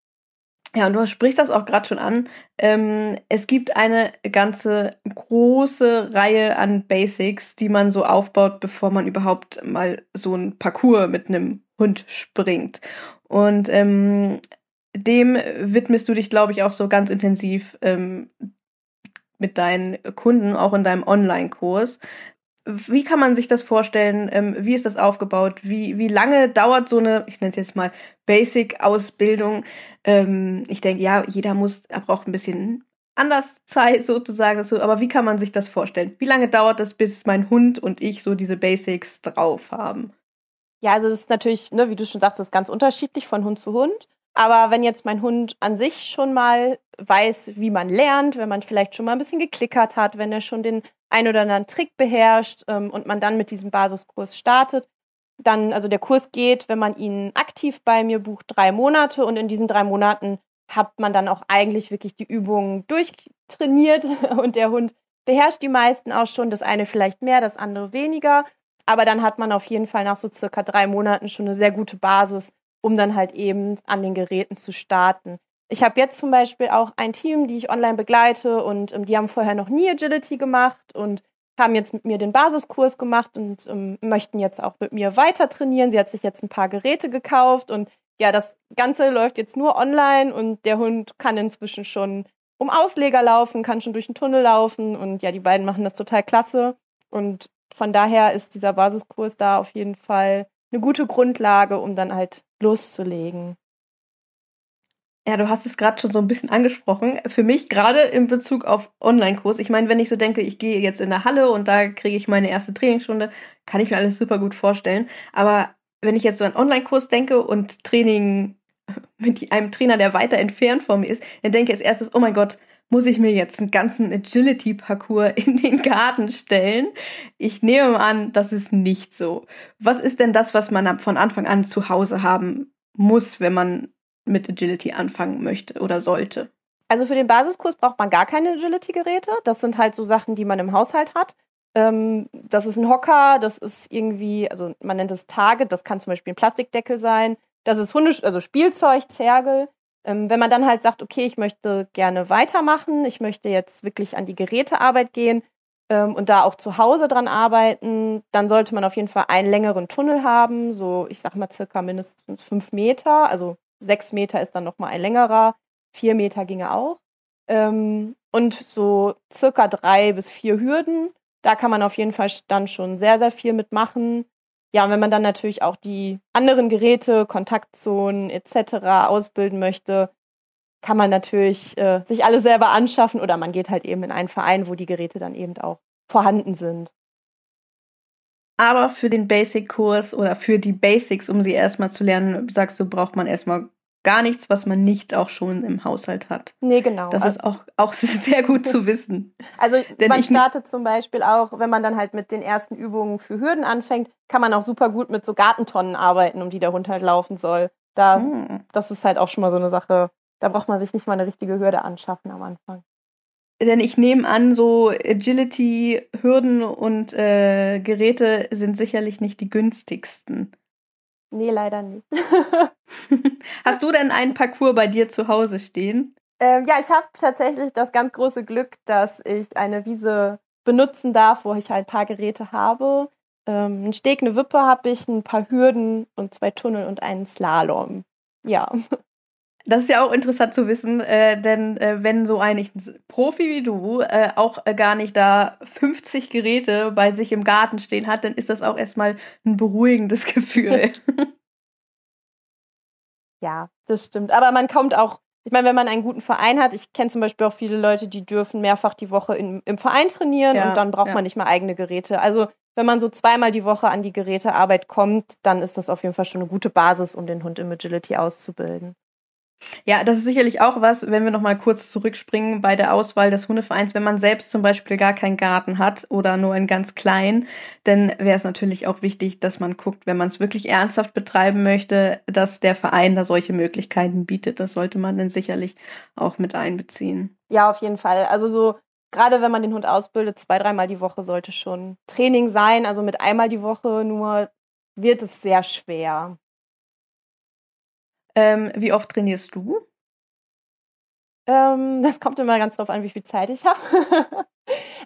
Ja, und du sprichst das auch gerade schon an. Ähm, es gibt eine ganze große Reihe an Basics, die man so aufbaut, bevor man überhaupt mal so ein Parcours mit einem Hund springt. Und ähm, dem widmest du dich, glaube ich, auch so ganz intensiv ähm, mit deinen Kunden, auch in deinem Online-Kurs. Wie kann man sich das vorstellen? Ähm, wie ist das aufgebaut? Wie, wie lange dauert so eine, ich nenne es jetzt mal Basic-Ausbildung? Ähm, ich denke, ja, jeder muss, er braucht ein bisschen anders Zeit sozusagen aber wie kann man sich das vorstellen? Wie lange dauert das, bis mein Hund und ich so diese Basics drauf haben?
Ja, also es ist natürlich, ne, wie du schon sagst, ganz unterschiedlich von Hund zu Hund. Aber wenn jetzt mein Hund an sich schon mal weiß, wie man lernt, wenn man vielleicht schon mal ein bisschen geklickert hat, wenn er schon den ein oder anderen Trick beherrscht ähm, und man dann mit diesem Basiskurs startet, dann, also der Kurs geht, wenn man ihn aktiv bei mir bucht, drei Monate und in diesen drei Monaten hat man dann auch eigentlich wirklich die Übungen durchtrainiert <laughs> und der Hund beherrscht die meisten auch schon, das eine vielleicht mehr, das andere weniger. Aber dann hat man auf jeden Fall nach so circa drei Monaten schon eine sehr gute Basis, um dann halt eben an den Geräten zu starten. Ich habe jetzt zum Beispiel auch ein Team, die ich online begleite und ähm, die haben vorher noch nie Agility gemacht und haben jetzt mit mir den Basiskurs gemacht und ähm, möchten jetzt auch mit mir weiter trainieren. Sie hat sich jetzt ein paar Geräte gekauft und ja, das Ganze läuft jetzt nur online und der Hund kann inzwischen schon um Ausleger laufen, kann schon durch den Tunnel laufen und ja, die beiden machen das total klasse und von daher ist dieser Basiskurs da auf jeden Fall eine gute Grundlage, um dann halt loszulegen.
Ja, du hast es gerade schon so ein bisschen angesprochen. Für mich gerade in Bezug auf Online-Kurs. Ich meine, wenn ich so denke, ich gehe jetzt in der Halle und da kriege ich meine erste Trainingsstunde, kann ich mir alles super gut vorstellen. Aber wenn ich jetzt so an Online-Kurs denke und Training <laughs> mit einem Trainer, der weiter entfernt von mir ist, dann denke ich als erstes, oh mein Gott, muss ich mir jetzt einen ganzen Agility-Parcours <laughs> in den Garten stellen? Ich nehme an, das ist nicht so. Was ist denn das, was man von Anfang an zu Hause haben muss, wenn man mit Agility anfangen möchte oder sollte?
Also für den Basiskurs braucht man gar keine Agility-Geräte. Das sind halt so Sachen, die man im Haushalt hat. Ähm, das ist ein Hocker, das ist irgendwie, also man nennt es Target, das kann zum Beispiel ein Plastikdeckel sein. Das ist Hunde, also Spielzeug, Zergel. Ähm, wenn man dann halt sagt, okay, ich möchte gerne weitermachen, ich möchte jetzt wirklich an die Gerätearbeit gehen ähm, und da auch zu Hause dran arbeiten, dann sollte man auf jeden Fall einen längeren Tunnel haben, so ich sag mal circa mindestens fünf Meter, also sechs Meter ist dann nochmal ein längerer, vier Meter ginge auch. Ähm, und so circa drei bis vier Hürden, da kann man auf jeden Fall dann schon sehr, sehr viel mitmachen. Ja, und wenn man dann natürlich auch die anderen Geräte, Kontaktzonen etc. ausbilden möchte, kann man natürlich äh, sich alle selber anschaffen oder man geht halt eben in einen Verein, wo die Geräte dann eben auch vorhanden sind.
Aber für den Basic-Kurs oder für die Basics, um sie erstmal zu lernen, sagst du, braucht man erstmal gar nichts, was man nicht auch schon im Haushalt hat.
Nee, genau.
Das ist auch, auch <laughs> sehr gut zu wissen.
Also man startet zum Beispiel auch, wenn man dann halt mit den ersten Übungen für Hürden anfängt, kann man auch super gut mit so Gartentonnen arbeiten, um die der Hund halt laufen soll. Da, hm. Das ist halt auch schon mal so eine Sache, da braucht man sich nicht mal eine richtige Hürde anschaffen am Anfang.
Denn ich nehme an, so Agility, Hürden und äh, Geräte sind sicherlich nicht die günstigsten.
Nee, leider nicht. <laughs>
Hast du denn einen Parcours bei dir zu Hause stehen?
Ähm, ja, ich habe tatsächlich das ganz große Glück, dass ich eine Wiese benutzen darf, wo ich halt ein paar Geräte habe. Ähm, ein Steg, eine Wippe habe ich, ein paar Hürden und zwei Tunnel und einen Slalom. Ja. <laughs>
Das ist ja auch interessant zu wissen, äh, denn äh, wenn so ein Profi wie du äh, auch gar nicht da 50 Geräte bei sich im Garten stehen hat, dann ist das auch erstmal ein beruhigendes <laughs> Gefühl.
ja, das stimmt. Aber man kommt auch, ich meine, wenn man einen guten Verein hat, ich kenne zum Beispiel auch viele Leute, die dürfen mehrfach die Woche in, im Verein trainieren ja, und dann braucht ja. man nicht mal eigene Geräte. Also wenn man so zweimal die Woche an die Gerätearbeit kommt, dann ist das auf jeden Fall schon eine gute Basis, um den Hund im Agility auszubilden.
Ja, das ist sicherlich auch was, wenn wir nochmal kurz zurückspringen bei der Auswahl des Hundevereins, wenn man selbst zum Beispiel gar keinen Garten hat oder nur einen ganz kleinen, dann wäre es natürlich auch wichtig, dass man guckt, wenn man es wirklich ernsthaft betreiben möchte, dass der Verein da solche Möglichkeiten bietet. Das sollte man dann sicherlich auch mit einbeziehen.
Ja, auf jeden Fall. Also so, gerade wenn man den Hund ausbildet, zwei, dreimal die Woche sollte schon Training sein. Also mit einmal die Woche nur wird es sehr schwer.
Ähm, wie oft trainierst du?
Ähm, das kommt immer ganz drauf an, wie viel Zeit ich habe. <laughs>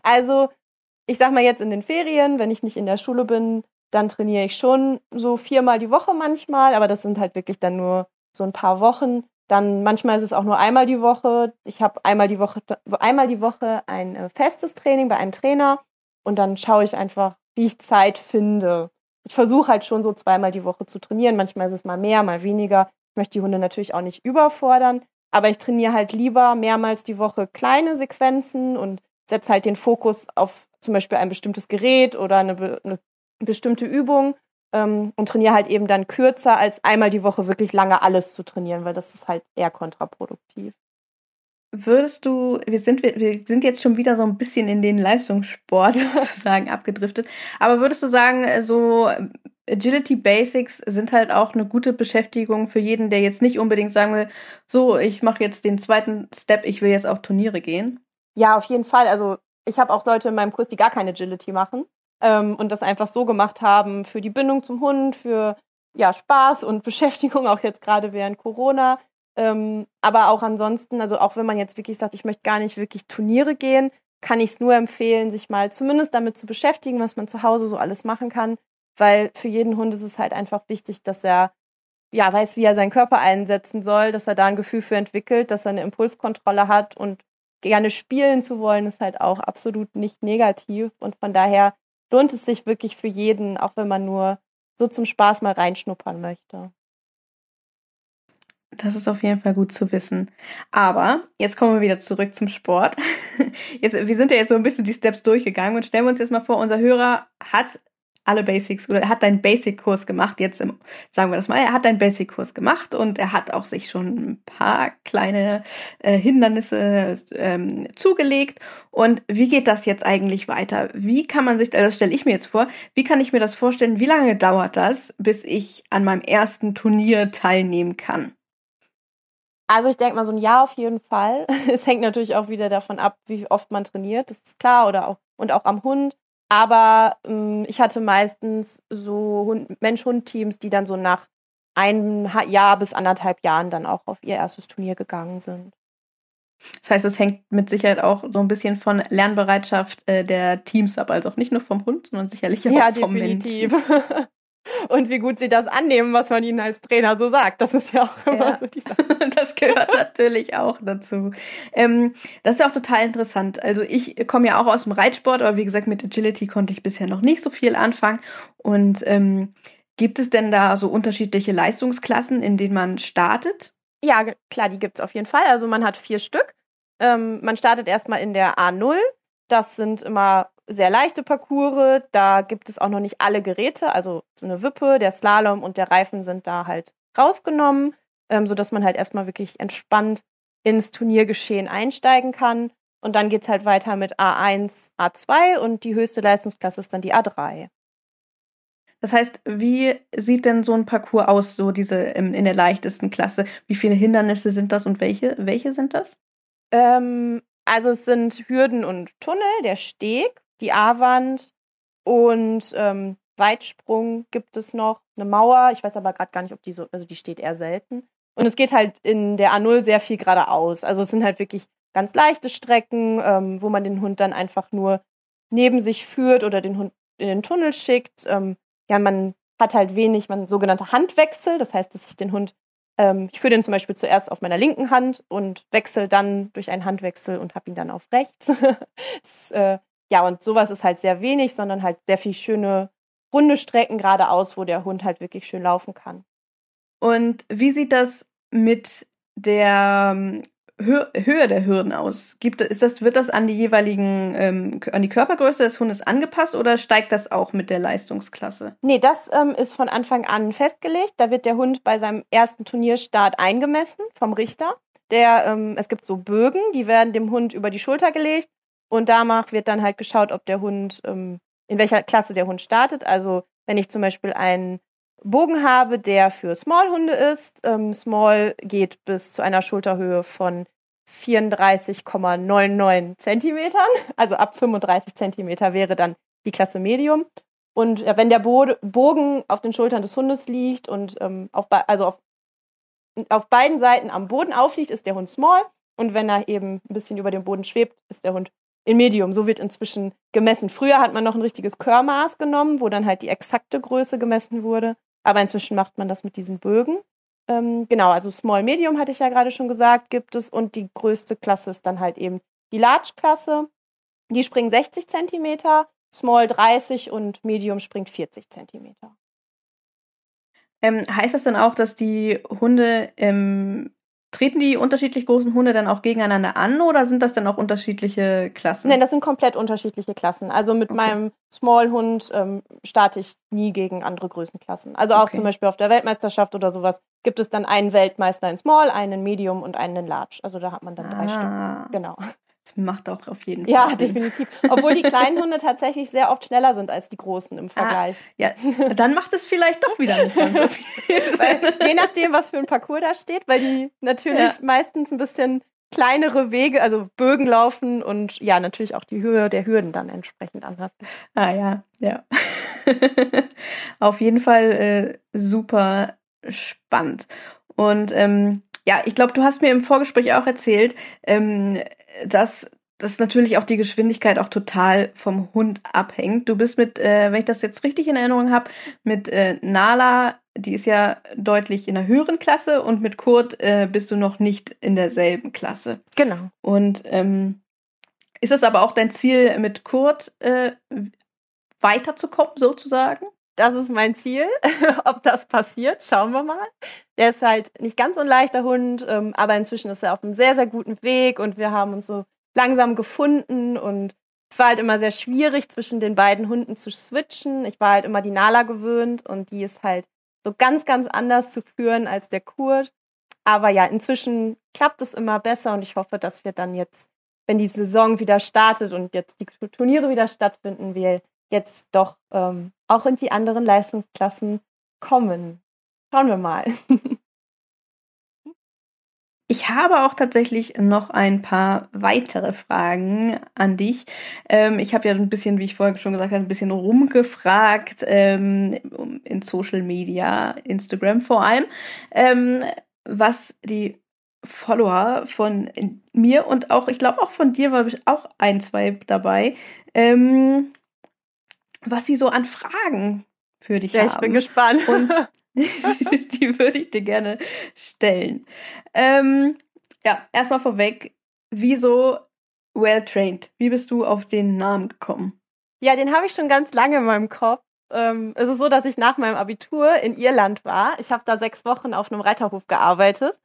also, ich sag mal jetzt in den Ferien, wenn ich nicht in der Schule bin, dann trainiere ich schon so viermal die Woche manchmal, aber das sind halt wirklich dann nur so ein paar Wochen. Dann manchmal ist es auch nur einmal die Woche. Ich habe einmal die Woche einmal die Woche ein äh, festes Training bei einem Trainer und dann schaue ich einfach, wie ich Zeit finde. Ich versuche halt schon so zweimal die Woche zu trainieren. Manchmal ist es mal mehr, mal weniger möchte die Hunde natürlich auch nicht überfordern, aber ich trainiere halt lieber mehrmals die Woche kleine Sequenzen und setze halt den Fokus auf zum Beispiel ein bestimmtes Gerät oder eine, eine bestimmte Übung ähm, und trainiere halt eben dann kürzer, als einmal die Woche wirklich lange alles zu trainieren, weil das ist halt eher kontraproduktiv.
Würdest du, wir sind, wir sind jetzt schon wieder so ein bisschen in den Leistungssport <laughs> sozusagen abgedriftet, aber würdest du sagen, so Agility Basics sind halt auch eine gute Beschäftigung für jeden, der jetzt nicht unbedingt sagen will, so, ich mache jetzt den zweiten Step, ich will jetzt auf Turniere gehen?
Ja, auf jeden Fall. Also ich habe auch Leute in meinem Kurs, die gar keine Agility machen ähm, und das einfach so gemacht haben für die Bindung zum Hund, für ja, Spaß und <laughs> Beschäftigung, auch jetzt gerade während Corona. Ähm, aber auch ansonsten, also auch wenn man jetzt wirklich sagt, ich möchte gar nicht wirklich Turniere gehen, kann ich es nur empfehlen, sich mal zumindest damit zu beschäftigen, was man zu Hause so alles machen kann. Weil für jeden Hund ist es halt einfach wichtig, dass er ja weiß, wie er seinen Körper einsetzen soll, dass er da ein Gefühl für entwickelt, dass er eine Impulskontrolle hat. Und gerne spielen zu wollen, ist halt auch absolut nicht negativ. Und von daher lohnt es sich wirklich für jeden, auch wenn man nur so zum Spaß mal reinschnuppern möchte.
Das ist auf jeden Fall gut zu wissen. Aber jetzt kommen wir wieder zurück zum Sport. <laughs> Jetzt, wir sind ja jetzt so ein bisschen die Steps durchgegangen und stellen wir uns jetzt mal vor, unser Hörer hat alle Basics oder er hat deinen Basic-Kurs gemacht, jetzt im, sagen wir das mal, er hat deinen Basic-Kurs gemacht und er hat auch sich schon ein paar kleine äh, Hindernisse ähm, zugelegt. Und wie geht das jetzt eigentlich weiter? Wie kann man sich, also das stelle ich mir jetzt vor, wie kann ich mir das vorstellen, wie lange dauert das, bis ich an meinem ersten Turnier teilnehmen kann?
Also ich denke mal so ein Jahr auf jeden Fall. <laughs> Es hängt natürlich auch wieder davon ab, wie oft man trainiert, das ist klar, oder auch und auch am Hund. Aber ähm, ich hatte meistens so Mensch-Hund-Teams, die dann so nach einem Jahr bis anderthalb Jahren dann auch auf ihr erstes Turnier gegangen sind.
Das heißt, es hängt mit Sicherheit auch so ein bisschen von Lernbereitschaft äh, der Teams ab, also auch nicht nur vom Hund, sondern sicherlich auch ja, vom definitiv. Mensch. <laughs>
und wie gut sie das annehmen, was man ihnen als Trainer so sagt. Das ist ja auch immer
ja. so die Sache. <laughs> Das gehört natürlich auch dazu. Ähm, das ist ja auch total interessant. Also ich komme ja auch aus dem Reitsport, aber wie gesagt, mit Agility konnte ich bisher noch nicht so viel anfangen. Und ähm, gibt es denn da so unterschiedliche Leistungsklassen, in denen man startet?
Ja, klar, die gibt es auf jeden Fall. Also man hat vier Stück. Ähm, man startet erstmal in der A0. Das sind immer sehr leichte Parcours. Da gibt es auch noch nicht alle Geräte. Also so eine Wippe, der Slalom und der Reifen sind da halt rausgenommen, ähm, sodass man halt erstmal wirklich entspannt ins Turniergeschehen einsteigen kann. Und dann geht's halt weiter mit A1, A2 und die höchste Leistungsklasse ist dann die A3.
Das heißt, wie sieht denn so ein Parcours aus, so diese in, in der leichtesten Klasse? Wie viele Hindernisse sind das und welche, welche sind das?
Ähm, also es sind Hürden und Tunnel, der Steg, die A-Wand und ähm, Weitsprung gibt es noch, eine Mauer. Ich weiß aber gerade gar nicht, ob die so, also die steht eher selten. Und es geht halt in der A0 sehr viel geradeaus. Also es sind halt wirklich ganz leichte Strecken, ähm, wo man den Hund dann einfach nur neben sich führt oder den Hund in den Tunnel schickt. Ähm, ja, man hat halt wenig, man sogenannte Handwechsel. Das heißt, dass ich den Hund, ähm, ich führe den zum Beispiel zuerst auf meiner linken Hand und wechsle dann durch einen Handwechsel und habe ihn dann auf rechts. <laughs> das, äh, ja, und sowas ist halt sehr wenig, sondern halt sehr viel schöne runde Strecken geradeaus, wo der Hund halt wirklich schön laufen kann.
Und wie sieht das mit der ähm, Höhe der Hürden aus? Gibt, ist das, wird das an die jeweiligen, ähm, an die Körpergröße des Hundes angepasst oder steigt das auch mit der Leistungsklasse?
Nee, das ähm, ist von Anfang an festgelegt. Da wird der Hund bei seinem ersten Turnierstart eingemessen vom Richter. Der, ähm, es gibt so Bögen, die werden dem Hund über die Schulter gelegt und danach wird dann halt geschaut, ob der Hund, ähm, in welcher Klasse der Hund startet. Also wenn ich zum Beispiel einen Bogen habe, der für Small-Hunde ist. Ähm, Small geht bis zu einer Schulterhöhe von 34,99 Zentimetern. Also ab 35 Zentimeter wäre dann die Klasse Medium. Und äh, wenn der Bo Bogen auf den Schultern des Hundes liegt und ähm, auf, also auf, auf beiden Seiten am Boden aufliegt, ist der Hund Small. Und wenn er eben ein bisschen über dem Boden schwebt, ist der Hund in Medium. So wird inzwischen gemessen. Früher hat man noch ein richtiges Körmaß genommen, wo dann halt die exakte Größe gemessen wurde. Aber inzwischen macht man das mit diesen Bögen. Ähm, genau, also Small Medium hatte ich ja gerade schon gesagt, gibt es. Und die größte Klasse ist dann halt eben die Large-Klasse. Die springen 60 Zentimeter, Small 30 und Medium springt 40 Zentimeter.
Ähm, heißt das dann auch, dass die Hunde im Treten die unterschiedlich großen Hunde dann auch gegeneinander an oder sind das dann auch unterschiedliche Klassen?
Nein, das sind komplett unterschiedliche Klassen. Also mit okay. meinem Small-Hund ähm, starte ich nie gegen andere Größenklassen. Also auch okay. zum Beispiel auf der Weltmeisterschaft oder sowas gibt es dann einen Weltmeister in Small, einen Medium und einen in Large. Also da hat man dann ah. drei Stück. Genau.
Macht auch auf jeden Fall.
Ja, Sinn. definitiv. Obwohl die kleinen Hunde tatsächlich sehr oft schneller sind als die großen im ah, Vergleich.
Ah, ja, dann macht es vielleicht doch wieder nicht ganz so <laughs> viel.
weil, je nachdem, was für ein Parcours da steht, weil die natürlich ja. meistens ein bisschen kleinere Wege, also Bögen laufen und ja, natürlich auch die Höhe der Hürden dann entsprechend anders.
Ah ja, ja. <laughs> Auf jeden Fall äh, super spannend. Und ähm, ja, ich glaube, du hast mir im Vorgespräch auch erzählt, ähm, dass das natürlich auch die Geschwindigkeit auch total vom Hund abhängt. Du bist mit, äh, wenn ich das jetzt richtig in Erinnerung habe, mit äh, Nala, die ist ja deutlich in einer höheren Klasse und mit Kurt äh, bist du noch nicht in derselben Klasse.
Genau.
Und ähm, ist es aber auch dein Ziel, mit Kurt äh, weiterzukommen, sozusagen?
Das ist mein Ziel. <laughs> Ob das passiert, schauen wir mal. Der ist halt nicht ganz so ein leichter Hund, ähm, aber inzwischen ist er auf einem sehr, sehr guten Weg und wir haben uns so langsam gefunden und es war halt immer sehr schwierig, zwischen den beiden Hunden zu switchen. Ich war halt immer die Nala gewöhnt und die ist halt so ganz, ganz anders zu führen als der Kurt. Aber ja, inzwischen klappt es immer besser und ich hoffe, dass wir dann jetzt, wenn die Saison wieder startet und jetzt die Turniere wieder stattfinden, wir jetzt doch ähm, auch in die anderen Leistungsklassen kommen. Schauen wir mal. <laughs>
Ich habe auch tatsächlich noch ein paar weitere Fragen an dich. Ähm, ich habe ja ein bisschen, wie ich vorher schon gesagt habe, ein bisschen rumgefragt ähm, in Social Media, Instagram vor allem, ähm, was die Follower von mir und auch, ich glaube auch von dir war auch ein, zwei dabei, ähm, was sie so an Fragen für dich ja, haben.
Ich bin gespannt.
Und <laughs> <laughs> die würde ich dir gerne stellen. Ähm, ja, erstmal vorweg, wieso Well Trained? Wie bist du auf den Namen gekommen?
Ja, den habe ich schon ganz lange in meinem Kopf. Ähm, es ist so, dass ich nach meinem Abitur in Irland war. Ich habe da sechs Wochen auf einem Reiterhof gearbeitet.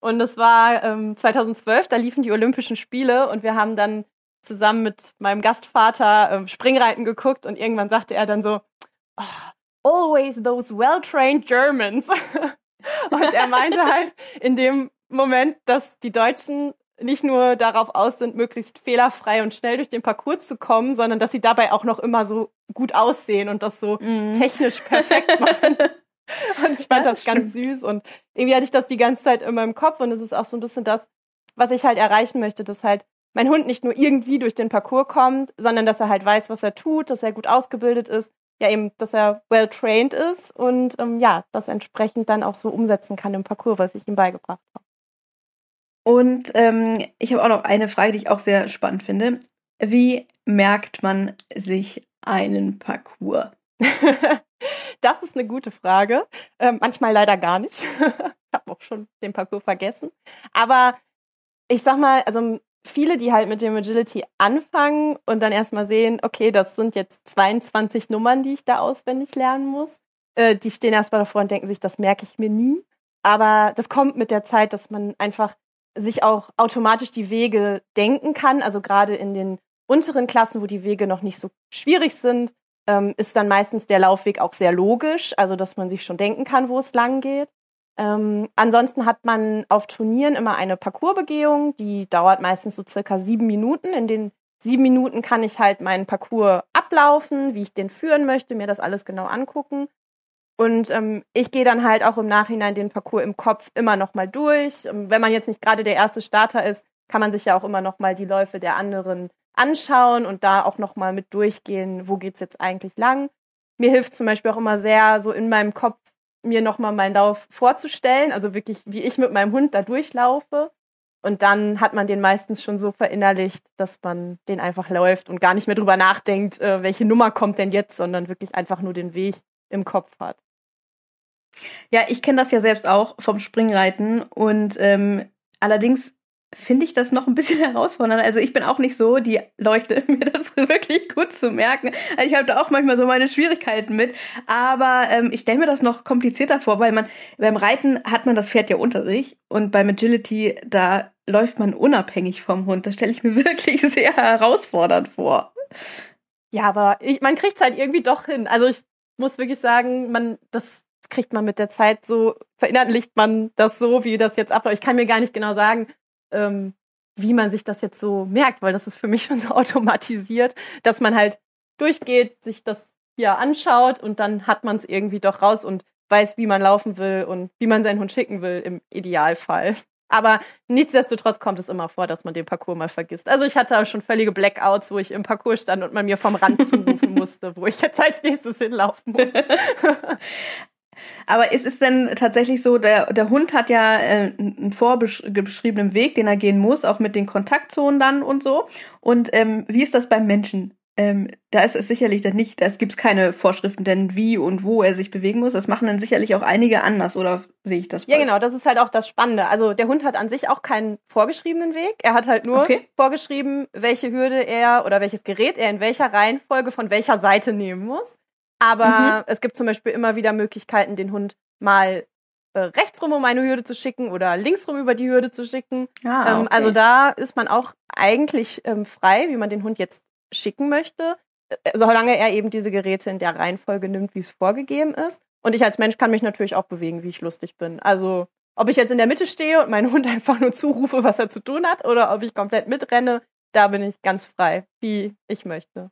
Und es war ähm, 2012, da liefen die Olympischen Spiele und wir haben dann zusammen mit meinem Gastvater ähm, Springreiten geguckt und irgendwann sagte er dann so, oh, always those well-trained Germans. <laughs> und er meinte halt in dem Moment, dass die Deutschen nicht nur darauf aus sind, möglichst fehlerfrei und schnell durch den Parcours zu kommen, sondern dass sie dabei auch noch immer so gut aussehen und das so mm. technisch perfekt <laughs> machen. und ich fand ja, das, das ganz süß und irgendwie hatte ich das die ganze Zeit in meinem Kopf und es ist auch so ein bisschen das, was ich halt erreichen möchte, dass halt mein Hund nicht nur irgendwie durch den Parcours kommt, sondern dass er halt weiß, was er tut, dass er gut ausgebildet ist, ja eben, dass er well trained ist und ähm, ja, das entsprechend dann auch so umsetzen kann im Parcours, was ich ihm beigebracht habe.
Und ähm, ich habe auch noch eine Frage, die ich auch sehr spannend finde. Wie merkt man sich einen Parcours? <laughs>
das ist eine gute Frage. Ähm, manchmal leider gar nicht. <laughs> ich habe auch schon den Parcours vergessen. Aber ich sag mal, also viele, die halt mit dem Agility anfangen und dann erstmal sehen, okay, das sind jetzt 22 Nummern, die ich da auswendig lernen muss. Äh, die stehen erstmal davor und denken sich, das merke ich mir nie. Aber das kommt mit der Zeit, dass man einfach sich auch automatisch die Wege denken kann. Also gerade in den unteren Klassen, wo die Wege noch nicht so schwierig sind, ähm, ist dann meistens der Laufweg auch sehr logisch, also dass man sich schon denken kann, wo es lang geht. Ähm, ansonsten hat man auf Turnieren immer eine Parcoursbegehung, die dauert meistens so circa sieben Minuten. In den sieben Minuten kann ich halt meinen Parcours ablaufen, wie ich den führen möchte, mir das alles genau angucken. Und ähm, ich gehe dann halt auch im Nachhinein den Parcours im Kopf immer noch mal durch. Ähm, wenn man jetzt nicht gerade der erste Starter ist, kann man sich ja auch immer noch mal die Läufe der anderen anschauen und da auch noch mal mit durchgehen, wo geht's jetzt eigentlich lang. Mir hilft zum Beispiel auch immer sehr, so in meinem Kopf mir noch mal meinen Lauf vorzustellen, also wirklich, wie ich mit meinem Hund da durchlaufe. Und dann hat man den meistens schon so verinnerlicht, dass man den einfach läuft und gar nicht mehr drüber nachdenkt, äh, welche Nummer kommt denn jetzt, sondern wirklich einfach nur den Weg im Kopf hat.
Ja, ich kenne das ja selbst auch vom Springreiten und ähm, allerdings finde ich das noch ein bisschen <laughs> herausfordernd. Also ich bin auch nicht so, die Leute, <laughs> mir das wirklich gut zu merken. Also ich habe da auch manchmal so meine Schwierigkeiten mit. Aber ähm, ich stelle mir das noch komplizierter vor, weil man beim Reiten hat man das Pferd ja unter sich und beim Agility, da läuft man unabhängig vom Hund. Das stelle ich mir <laughs> wirklich sehr herausfordernd vor.
Ja, aber ich, man kriegt es halt irgendwie doch hin. Also ich muss wirklich sagen, man, das kriegt man mit der Zeit so, verinnerlicht man das so, wie das jetzt abläuft. Ich kann mir gar nicht genau sagen, ähm, wie man sich das jetzt so merkt, weil das ist für mich schon so <laughs> automatisiert, dass man halt durchgeht, sich das hier anschaut und dann hat man es irgendwie doch raus und weiß, wie man laufen will und wie man seinen Hund schicken will im Idealfall. Aber nichtsdestotrotz kommt es immer vor, dass man den Parcours mal vergisst. Also ich hatte auch schon völlige Blackouts, wo ich im Parcours stand und man mir vom Rand <laughs> zurufen musste, wo ich jetzt als nächstes hinlaufen muss. <laughs>
Aber ist es denn tatsächlich so, der, der Hund hat ja äh, einen vorgeschriebenen Weg, den er gehen muss, auch mit den Kontaktzonen dann und so. Und ähm, wie ist das beim Menschen? Ähm, da ist es sicherlich dann nicht, da gibt es keine Vorschriften, denn wie und wo er sich bewegen muss. Das machen dann sicherlich auch einige anders, oder sehe ich das?
Falsch? Ja, genau, das ist halt auch das Spannende. Also der Hund hat an sich auch keinen vorgeschriebenen Weg. Er hat halt nur okay. vorgeschrieben, welche Hürde er oder welches Gerät er in welcher Reihenfolge von welcher Seite nehmen muss. Aber mhm. es gibt zum Beispiel immer wieder Möglichkeiten, den Hund mal äh, rechtsrum um eine Hürde zu schicken oder linksrum über die Hürde zu schicken. Ah, ähm, okay. ähm, also da ist man auch eigentlich ähm, frei, wie man den Hund jetzt schicken möchte, äh, solange er eben diese Geräte in der Reihenfolge nimmt, wie es vorgegeben ist. Und ich als Mensch kann mich natürlich auch bewegen, wie ich lustig bin. Also ob ich jetzt in der Mitte stehe und meinen <laughs> Hund einfach nur zurufe, was er zu tun hat, oder ob ich komplett mitrenne, da bin ich ganz frei, wie ich möchte.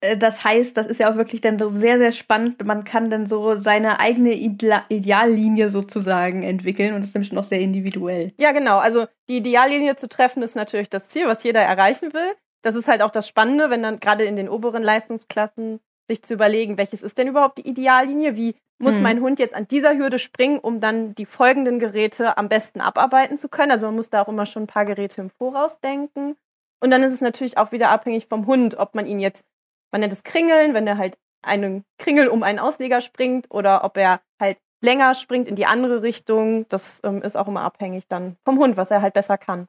Äh, das heißt, das ist ja auch wirklich dann sehr, sehr spannend. Man kann dann so seine eigene Ideallinie sozusagen entwickeln und das ist nämlich noch sehr individuell.
Ja, genau. Also die Ideallinie zu treffen ist natürlich das Ziel, was jeder erreichen will. Das ist halt auch das Spannende, wenn dann gerade in den oberen Leistungsklassen sich zu überlegen, welches ist denn überhaupt die Ideallinie? Wie muss hm. mein Hund jetzt an dieser Hürde springen, um dann die folgenden Geräte am besten abarbeiten zu können? Also man muss da auch immer schon ein paar Geräte im Voraus denken. Und dann ist es natürlich auch wieder abhängig vom Hund, ob man ihn jetzt man nennt es Kringeln, wenn er halt einen Kringel um einen Ausleger springt oder ob er halt länger springt in die andere Richtung. Das ähm, ist auch immer abhängig dann vom Hund, was er halt besser kann.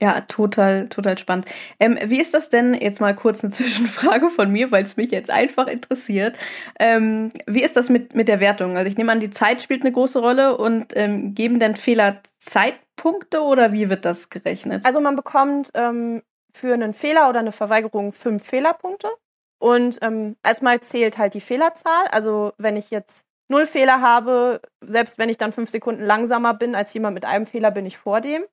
Ja, total, total spannend. Ähm, wie ist das denn, jetzt mal kurz eine <laughs> Zwischenfrage von mir, weil es mich jetzt einfach interessiert. Ähm, wie ist das mit, mit der Wertung? Also ich nehme an, die Zeit spielt eine große Rolle und ähm, geben denn Fehler Zeit Punkte oder wie wird das gerechnet?
Also man bekommt ähm, für einen Fehler oder eine Verweigerung fünf Fehlerpunkte. Und ähm, erstmal zählt halt die Fehlerzahl. Also wenn ich jetzt null Fehler habe, selbst wenn ich dann fünf Sekunden langsamer bin als jemand mit einem Fehler, bin ich vor dem.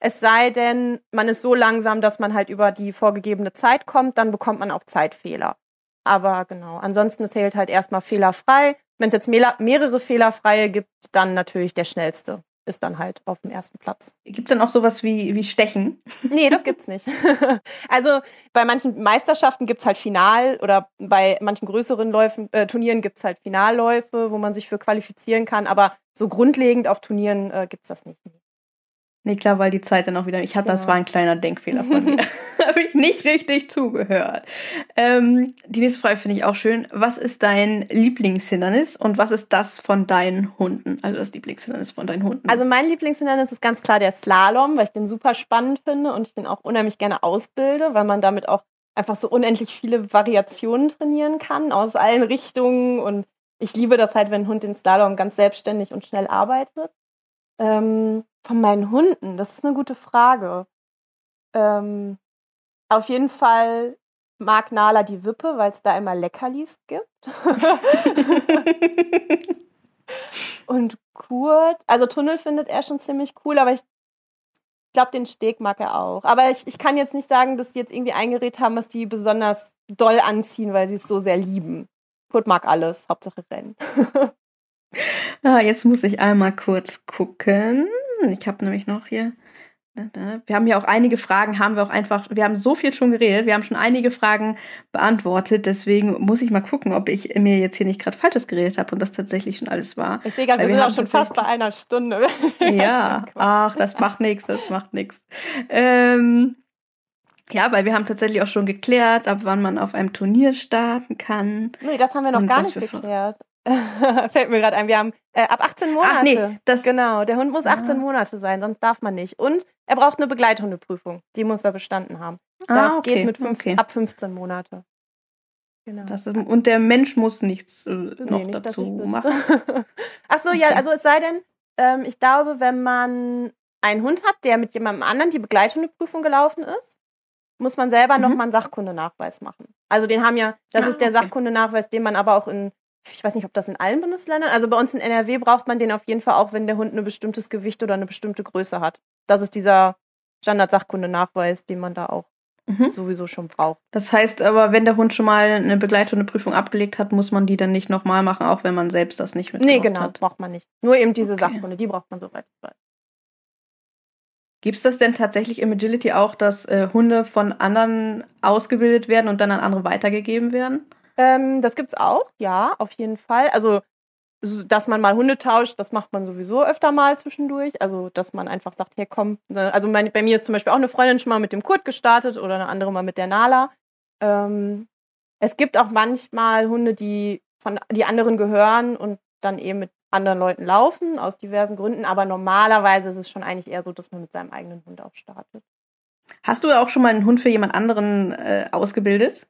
Es sei denn, man ist so langsam, dass man halt über die vorgegebene Zeit kommt, dann bekommt man auch Zeitfehler. Aber genau, ansonsten zählt halt erstmal fehlerfrei. Wenn es jetzt mehrere fehlerfreie gibt, dann natürlich der schnellste ist dann halt auf dem ersten Platz.
Gibt es dann auch sowas wie, wie Stechen?
Nee, das gibt's nicht. <laughs> also bei manchen Meisterschaften gibt es halt Final oder bei manchen größeren Läufen, äh, Turnieren gibt es halt Finalläufe, wo man sich für qualifizieren kann, aber so grundlegend auf Turnieren äh, es das nicht.
Nee, klar, weil die Zeit dann auch wieder. Ich hatte, ja. das war ein kleiner Denkfehler von mir. <laughs> <laughs> Habe ich nicht richtig zugehört. Ähm, die nächste Frage finde ich auch schön. Was ist dein Lieblingshindernis und was ist das von deinen Hunden? Also das Lieblingshindernis von deinen Hunden.
Also mein Lieblingshindernis ist ganz klar der Slalom, weil ich den super spannend finde und ich den auch unheimlich gerne ausbilde, weil man damit auch einfach so unendlich viele Variationen trainieren kann aus allen Richtungen und ich liebe das halt, wenn ein Hund den Slalom ganz selbstständig und schnell arbeitet. Ähm, von meinen Hunden, das ist eine gute Frage. Ähm, auf jeden Fall mag Nala die Wippe, weil es da immer Leckerlis gibt. <laughs> Und Kurt, also Tunnel findet er schon ziemlich cool, aber ich glaube, den Steg mag er auch. Aber ich, ich kann jetzt nicht sagen, dass die jetzt irgendwie ein Gerät haben, was die besonders doll anziehen, weil sie es so sehr lieben. Kurt mag alles, Hauptsache Rennen. <laughs>
ah, jetzt muss ich einmal kurz gucken. Ich habe nämlich noch hier. Wir haben ja auch einige Fragen, haben wir auch einfach, wir haben so viel schon geredet, wir haben schon einige Fragen beantwortet, deswegen muss ich mal gucken, ob ich mir jetzt hier nicht gerade Falsches geredet habe und das tatsächlich schon alles war.
Ich sehe gerade, wir, wir sind auch schon fast bei einer Stunde. <laughs>
ja, ach, das macht nichts, das macht nichts. Ähm, ja, weil wir haben tatsächlich auch schon geklärt, ab wann man auf einem Turnier starten kann.
Nee, das haben wir noch gar nicht geklärt. <laughs> Fällt mir gerade ein. Wir haben äh, ab 18 Monate. Ach, nee, das genau, der Hund muss 18 ah. Monate sein, sonst darf man nicht. Und er braucht eine Begleithundeprüfung. Die muss er bestanden haben. Ah, das ah, okay, geht mit 15, okay. ab 15 Monate.
Genau. Ist, und der Mensch muss nichts äh, noch nee, nicht, dazu machen. <laughs>
Ach so, okay. ja, also es sei denn, ähm, ich glaube, wenn man einen Hund hat, der mit jemandem anderen die Begleithundeprüfung gelaufen ist, muss man selber mhm. nochmal einen Sachkundenachweis machen. Also den haben ja, das ah, ist der okay. Sachkundenachweis, den man aber auch in ich weiß nicht, ob das in allen Bundesländern, also bei uns in NRW braucht man den auf jeden Fall auch, wenn der Hund ein bestimmtes Gewicht oder eine bestimmte Größe hat. Das ist dieser Standard-Sachkunde-Nachweis, den man da auch mhm. sowieso schon braucht.
Das heißt aber, wenn der Hund schon mal eine Begleithundeprüfung abgelegt hat, muss man die dann nicht nochmal machen, auch wenn man selbst das nicht mitmacht.
Nee, genau, hat. braucht man nicht. Nur eben diese okay. Sachkunde, die braucht man soweit ich weiß.
Gibt es das denn tatsächlich im Agility auch, dass äh, Hunde von anderen ausgebildet werden und dann an andere weitergegeben werden?
Ähm, das gibt's auch, ja, auf jeden Fall. Also, dass man mal Hunde tauscht, das macht man sowieso öfter mal zwischendurch. Also, dass man einfach sagt, hey, komm. Ne, also, mein, bei mir ist zum Beispiel auch eine Freundin schon mal mit dem Kurt gestartet oder eine andere mal mit der Nala. Ähm, es gibt auch manchmal Hunde, die von die anderen gehören und dann eben mit anderen Leuten laufen, aus diversen Gründen. Aber normalerweise ist es schon eigentlich eher so, dass man mit seinem eigenen Hund auch startet.
Hast du auch schon mal einen Hund für jemand anderen äh, ausgebildet?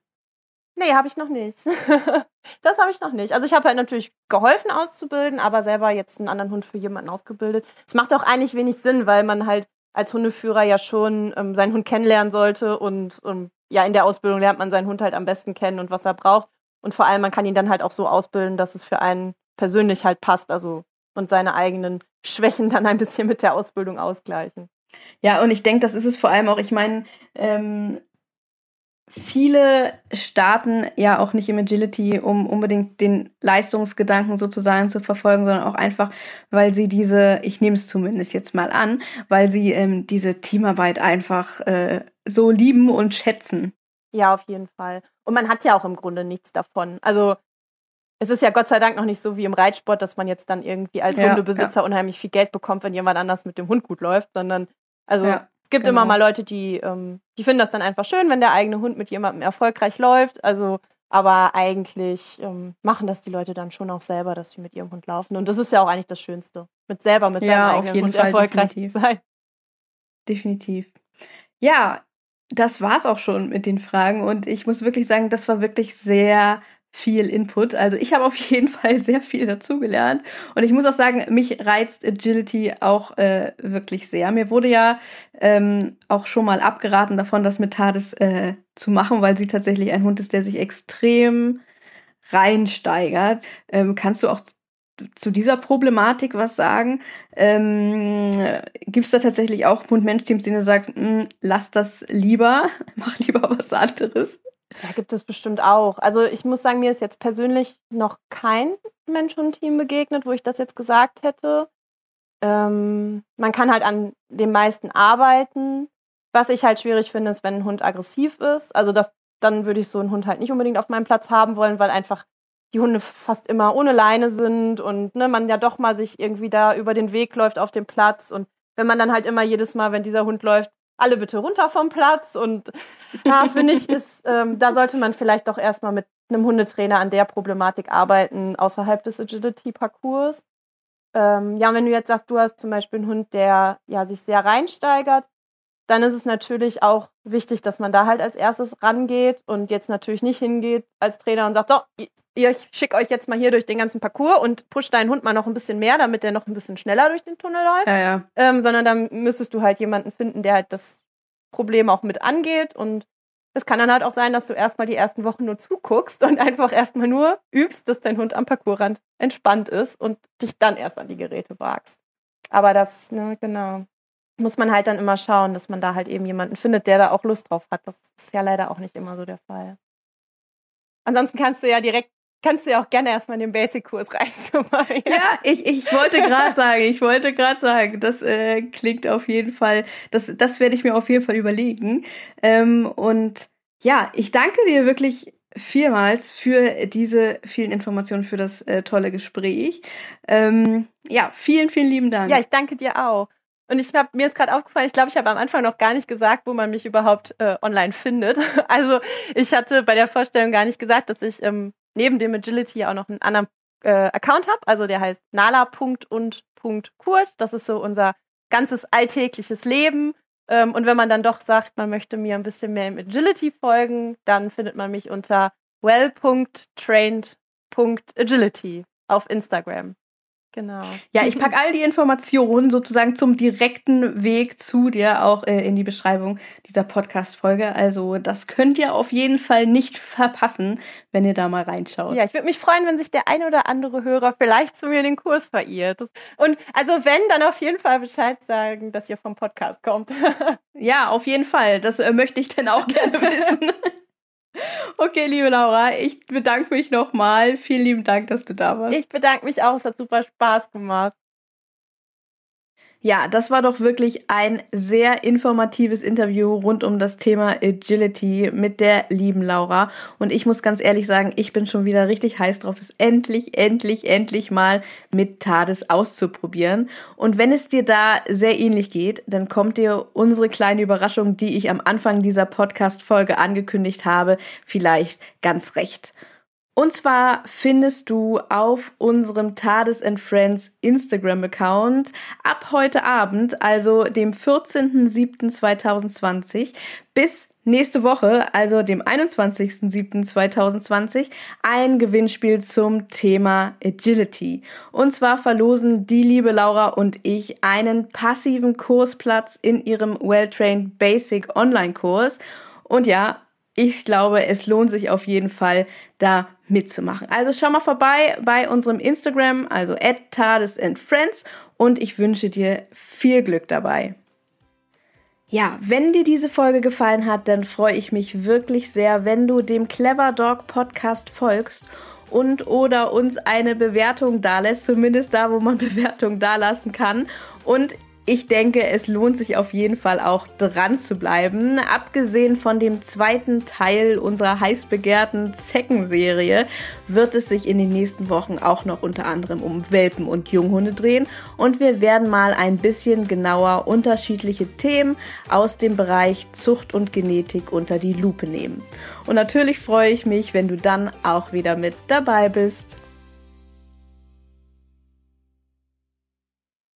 Nee, habe ich noch nicht. <laughs> das habe ich noch nicht. Also ich habe halt natürlich geholfen auszubilden, aber selber jetzt einen anderen Hund für jemanden ausgebildet. Es macht auch eigentlich wenig Sinn, weil man halt als Hundeführer ja schon ähm, seinen Hund kennenlernen sollte und ähm, ja, in der Ausbildung lernt man seinen Hund halt am besten kennen und was er braucht. Und vor allem, man kann ihn dann halt auch so ausbilden, dass es für einen persönlich halt passt, also und seine eigenen Schwächen dann ein bisschen mit der Ausbildung ausgleichen.
Ja, und ich denke, das ist es vor allem auch, ich meine, ähm, viele starten ja auch nicht im Agility, um unbedingt den Leistungsgedanken sozusagen zu verfolgen, sondern auch einfach, weil sie diese, ich nehme es zumindest jetzt mal an, weil sie ähm, diese Teamarbeit einfach äh, so lieben und schätzen.
Ja, auf jeden Fall. Und man hat ja auch im Grunde nichts davon. Also es ist ja Gott sei Dank noch nicht so wie im Reitsport, dass man jetzt dann irgendwie als ja, Hundebesitzer ja. unheimlich viel Geld bekommt, wenn jemand anders mit dem Hund gut läuft, sondern also ja. Es gibt genau. immer mal Leute, die, ähm, die finden das dann einfach schön, wenn der eigene Hund mit jemandem erfolgreich läuft. Also, aber eigentlich ähm, machen das die Leute dann schon auch selber, dass sie mit ihrem Hund laufen. Und das ist ja auch eigentlich das Schönste. Mit selber mit ja, seinem eigenen Hund Fall, erfolgreich definitiv. sein.
Definitiv. Ja, das war's auch schon mit den Fragen. Und ich muss wirklich sagen, das war wirklich sehr viel Input. Also ich habe auf <laughs> jeden Fall sehr viel dazugelernt. Und ich muss auch sagen, mich reizt Agility auch äh, wirklich sehr. Mir wurde ja ähm, auch schon mal abgeraten davon, das mit Tades äh, zu machen, weil sie tatsächlich ein Hund ist, der sich extrem reinsteigert. Ähm, kannst du auch zu dieser Problematik was sagen? Ähm, Gibt es da tatsächlich auch Hund-Mensch-Teams, denen du sagst, hm, lass das lieber, <laughs> mach lieber was anderes?
Ja, gibt es bestimmt auch. Also ich muss sagen, mir ist jetzt persönlich noch kein Mensch und Team begegnet, wo ich das jetzt gesagt hätte. Ähm, man kann halt an dem meisten arbeiten. Was ich halt schwierig finde, ist, wenn ein Hund aggressiv ist. Also das, dann würde ich so einen Hund halt nicht unbedingt auf meinem Platz haben wollen, weil einfach die Hunde fast immer ohne Leine sind und ne, man ja doch mal sich irgendwie da über den Weg läuft auf dem Platz. Und wenn man dann halt immer jedes Mal, wenn dieser Hund läuft, alle bitte runter vom Platz. Und da finde ich, <laughs> ist, ähm, da sollte man vielleicht doch erstmal mit einem Hundetrainer an der Problematik arbeiten, außerhalb des Agility-Parcours. Ähm, ja, wenn du jetzt sagst, du hast zum Beispiel einen Hund, der ja sich sehr reinsteigert, dann ist es natürlich auch wichtig, dass man da halt als erstes rangeht und jetzt natürlich nicht hingeht als Trainer und sagt, so, ich schicke euch jetzt mal hier durch den ganzen Parcours und push deinen Hund mal noch ein bisschen mehr, damit der noch ein bisschen schneller durch den Tunnel läuft.
Ja, ja.
Ähm, sondern dann müsstest du halt jemanden finden, der halt das Problem auch mit angeht und es kann dann halt auch sein, dass du erstmal die ersten Wochen nur zuguckst und einfach erstmal nur übst, dass dein Hund am Parcoursrand entspannt ist und dich dann erst an die Geräte wagst. Aber das, ne, genau muss man halt dann immer schauen, dass man da halt eben jemanden findet, der da auch Lust drauf hat. Das ist ja leider auch nicht immer so der Fall. Ansonsten kannst du ja direkt, kannst du ja auch gerne erstmal in den Basic-Kurs <laughs> reinschnuppern.
Ja. ja, ich, ich wollte gerade sagen, ich wollte gerade sagen, das äh, klingt auf jeden Fall, das, das werde ich mir auf jeden Fall überlegen. Ähm, und ja, ich danke dir wirklich vielmals für diese vielen Informationen, für das äh, tolle Gespräch. Ähm, ja, vielen, vielen lieben Dank.
Ja, ich danke dir auch. Und ich habe mir ist gerade aufgefallen, ich glaube, ich habe am Anfang noch gar nicht gesagt, wo man mich überhaupt äh, online findet. <laughs> Also ich hatte bei der Vorstellung gar nicht gesagt, dass ich ähm, neben dem Agility auch noch einen anderen äh, Account habe. Also der heißt nala.und.kurt. Das ist so unser ganzes alltägliches Leben. Ähm, und wenn man dann doch sagt, man möchte mir ein bisschen mehr im Agility folgen, dann findet man mich unter well.trained.agility auf Instagram. Genau.
Ja, ich packe all die Informationen sozusagen zum direkten Weg zu dir auch äh, in die Beschreibung dieser Podcast-Folge. Also das könnt ihr auf jeden Fall nicht verpassen, wenn ihr da mal reinschaut.
Ja, ich würde mich freuen, wenn sich der eine oder andere Hörer vielleicht zu mir in den Kurs verirrt. Und also wenn, dann auf jeden Fall Bescheid sagen, dass ihr vom Podcast kommt. <laughs>
ja, auf jeden Fall. Das äh, möchte ich dann auch gerne <laughs> wissen. Okay, liebe Laura, ich bedanke mich nochmal. Vielen lieben Dank, dass du da warst.
Ich bedanke mich auch, es hat super Spaß gemacht.
Ja, das war doch wirklich ein sehr informatives Interview rund um das Thema Agility mit der lieben Laura. Und ich muss ganz ehrlich sagen, ich bin schon wieder richtig heiß drauf, es endlich, endlich, endlich mal mit Tades auszuprobieren. Und wenn es dir da sehr ähnlich geht, dann kommt dir unsere kleine Überraschung, die ich am Anfang dieser Podcast-Folge angekündigt habe, vielleicht ganz recht. Und zwar findest du auf unserem Tades and Friends Instagram-Account ab heute Abend, also dem 14.07.2020 bis nächste Woche, also dem 21.07.2020, ein Gewinnspiel zum Thema Agility. Und zwar verlosen die liebe Laura und ich einen passiven Kursplatz in ihrem Well-Trained Basic Online-Kurs. Und ja, ich glaube, es lohnt sich auf jeden Fall, da mitzumachen. Also schau mal vorbei bei unserem Instagram, also at Friends und ich wünsche dir viel Glück dabei. Ja, wenn dir diese Folge gefallen hat, dann freue ich mich wirklich sehr, wenn du dem Clever Dog Podcast folgst und oder uns eine Bewertung dalässt, zumindest da, wo man <laughs> Bewertung dalassen kann. Und ich denke, es lohnt sich auf jeden Fall auch dran zu bleiben. Abgesehen von dem zweiten Teil unserer heiß begehrten Zeckenserie wird es sich in den nächsten Wochen auch noch unter anderem um Welpen und Junghunde drehen und wir werden mal ein bisschen genauer unterschiedliche Themen aus dem Bereich Zucht und Genetik unter die Lupe nehmen. Und natürlich freue ich mich, wenn du dann auch wieder mit dabei bist.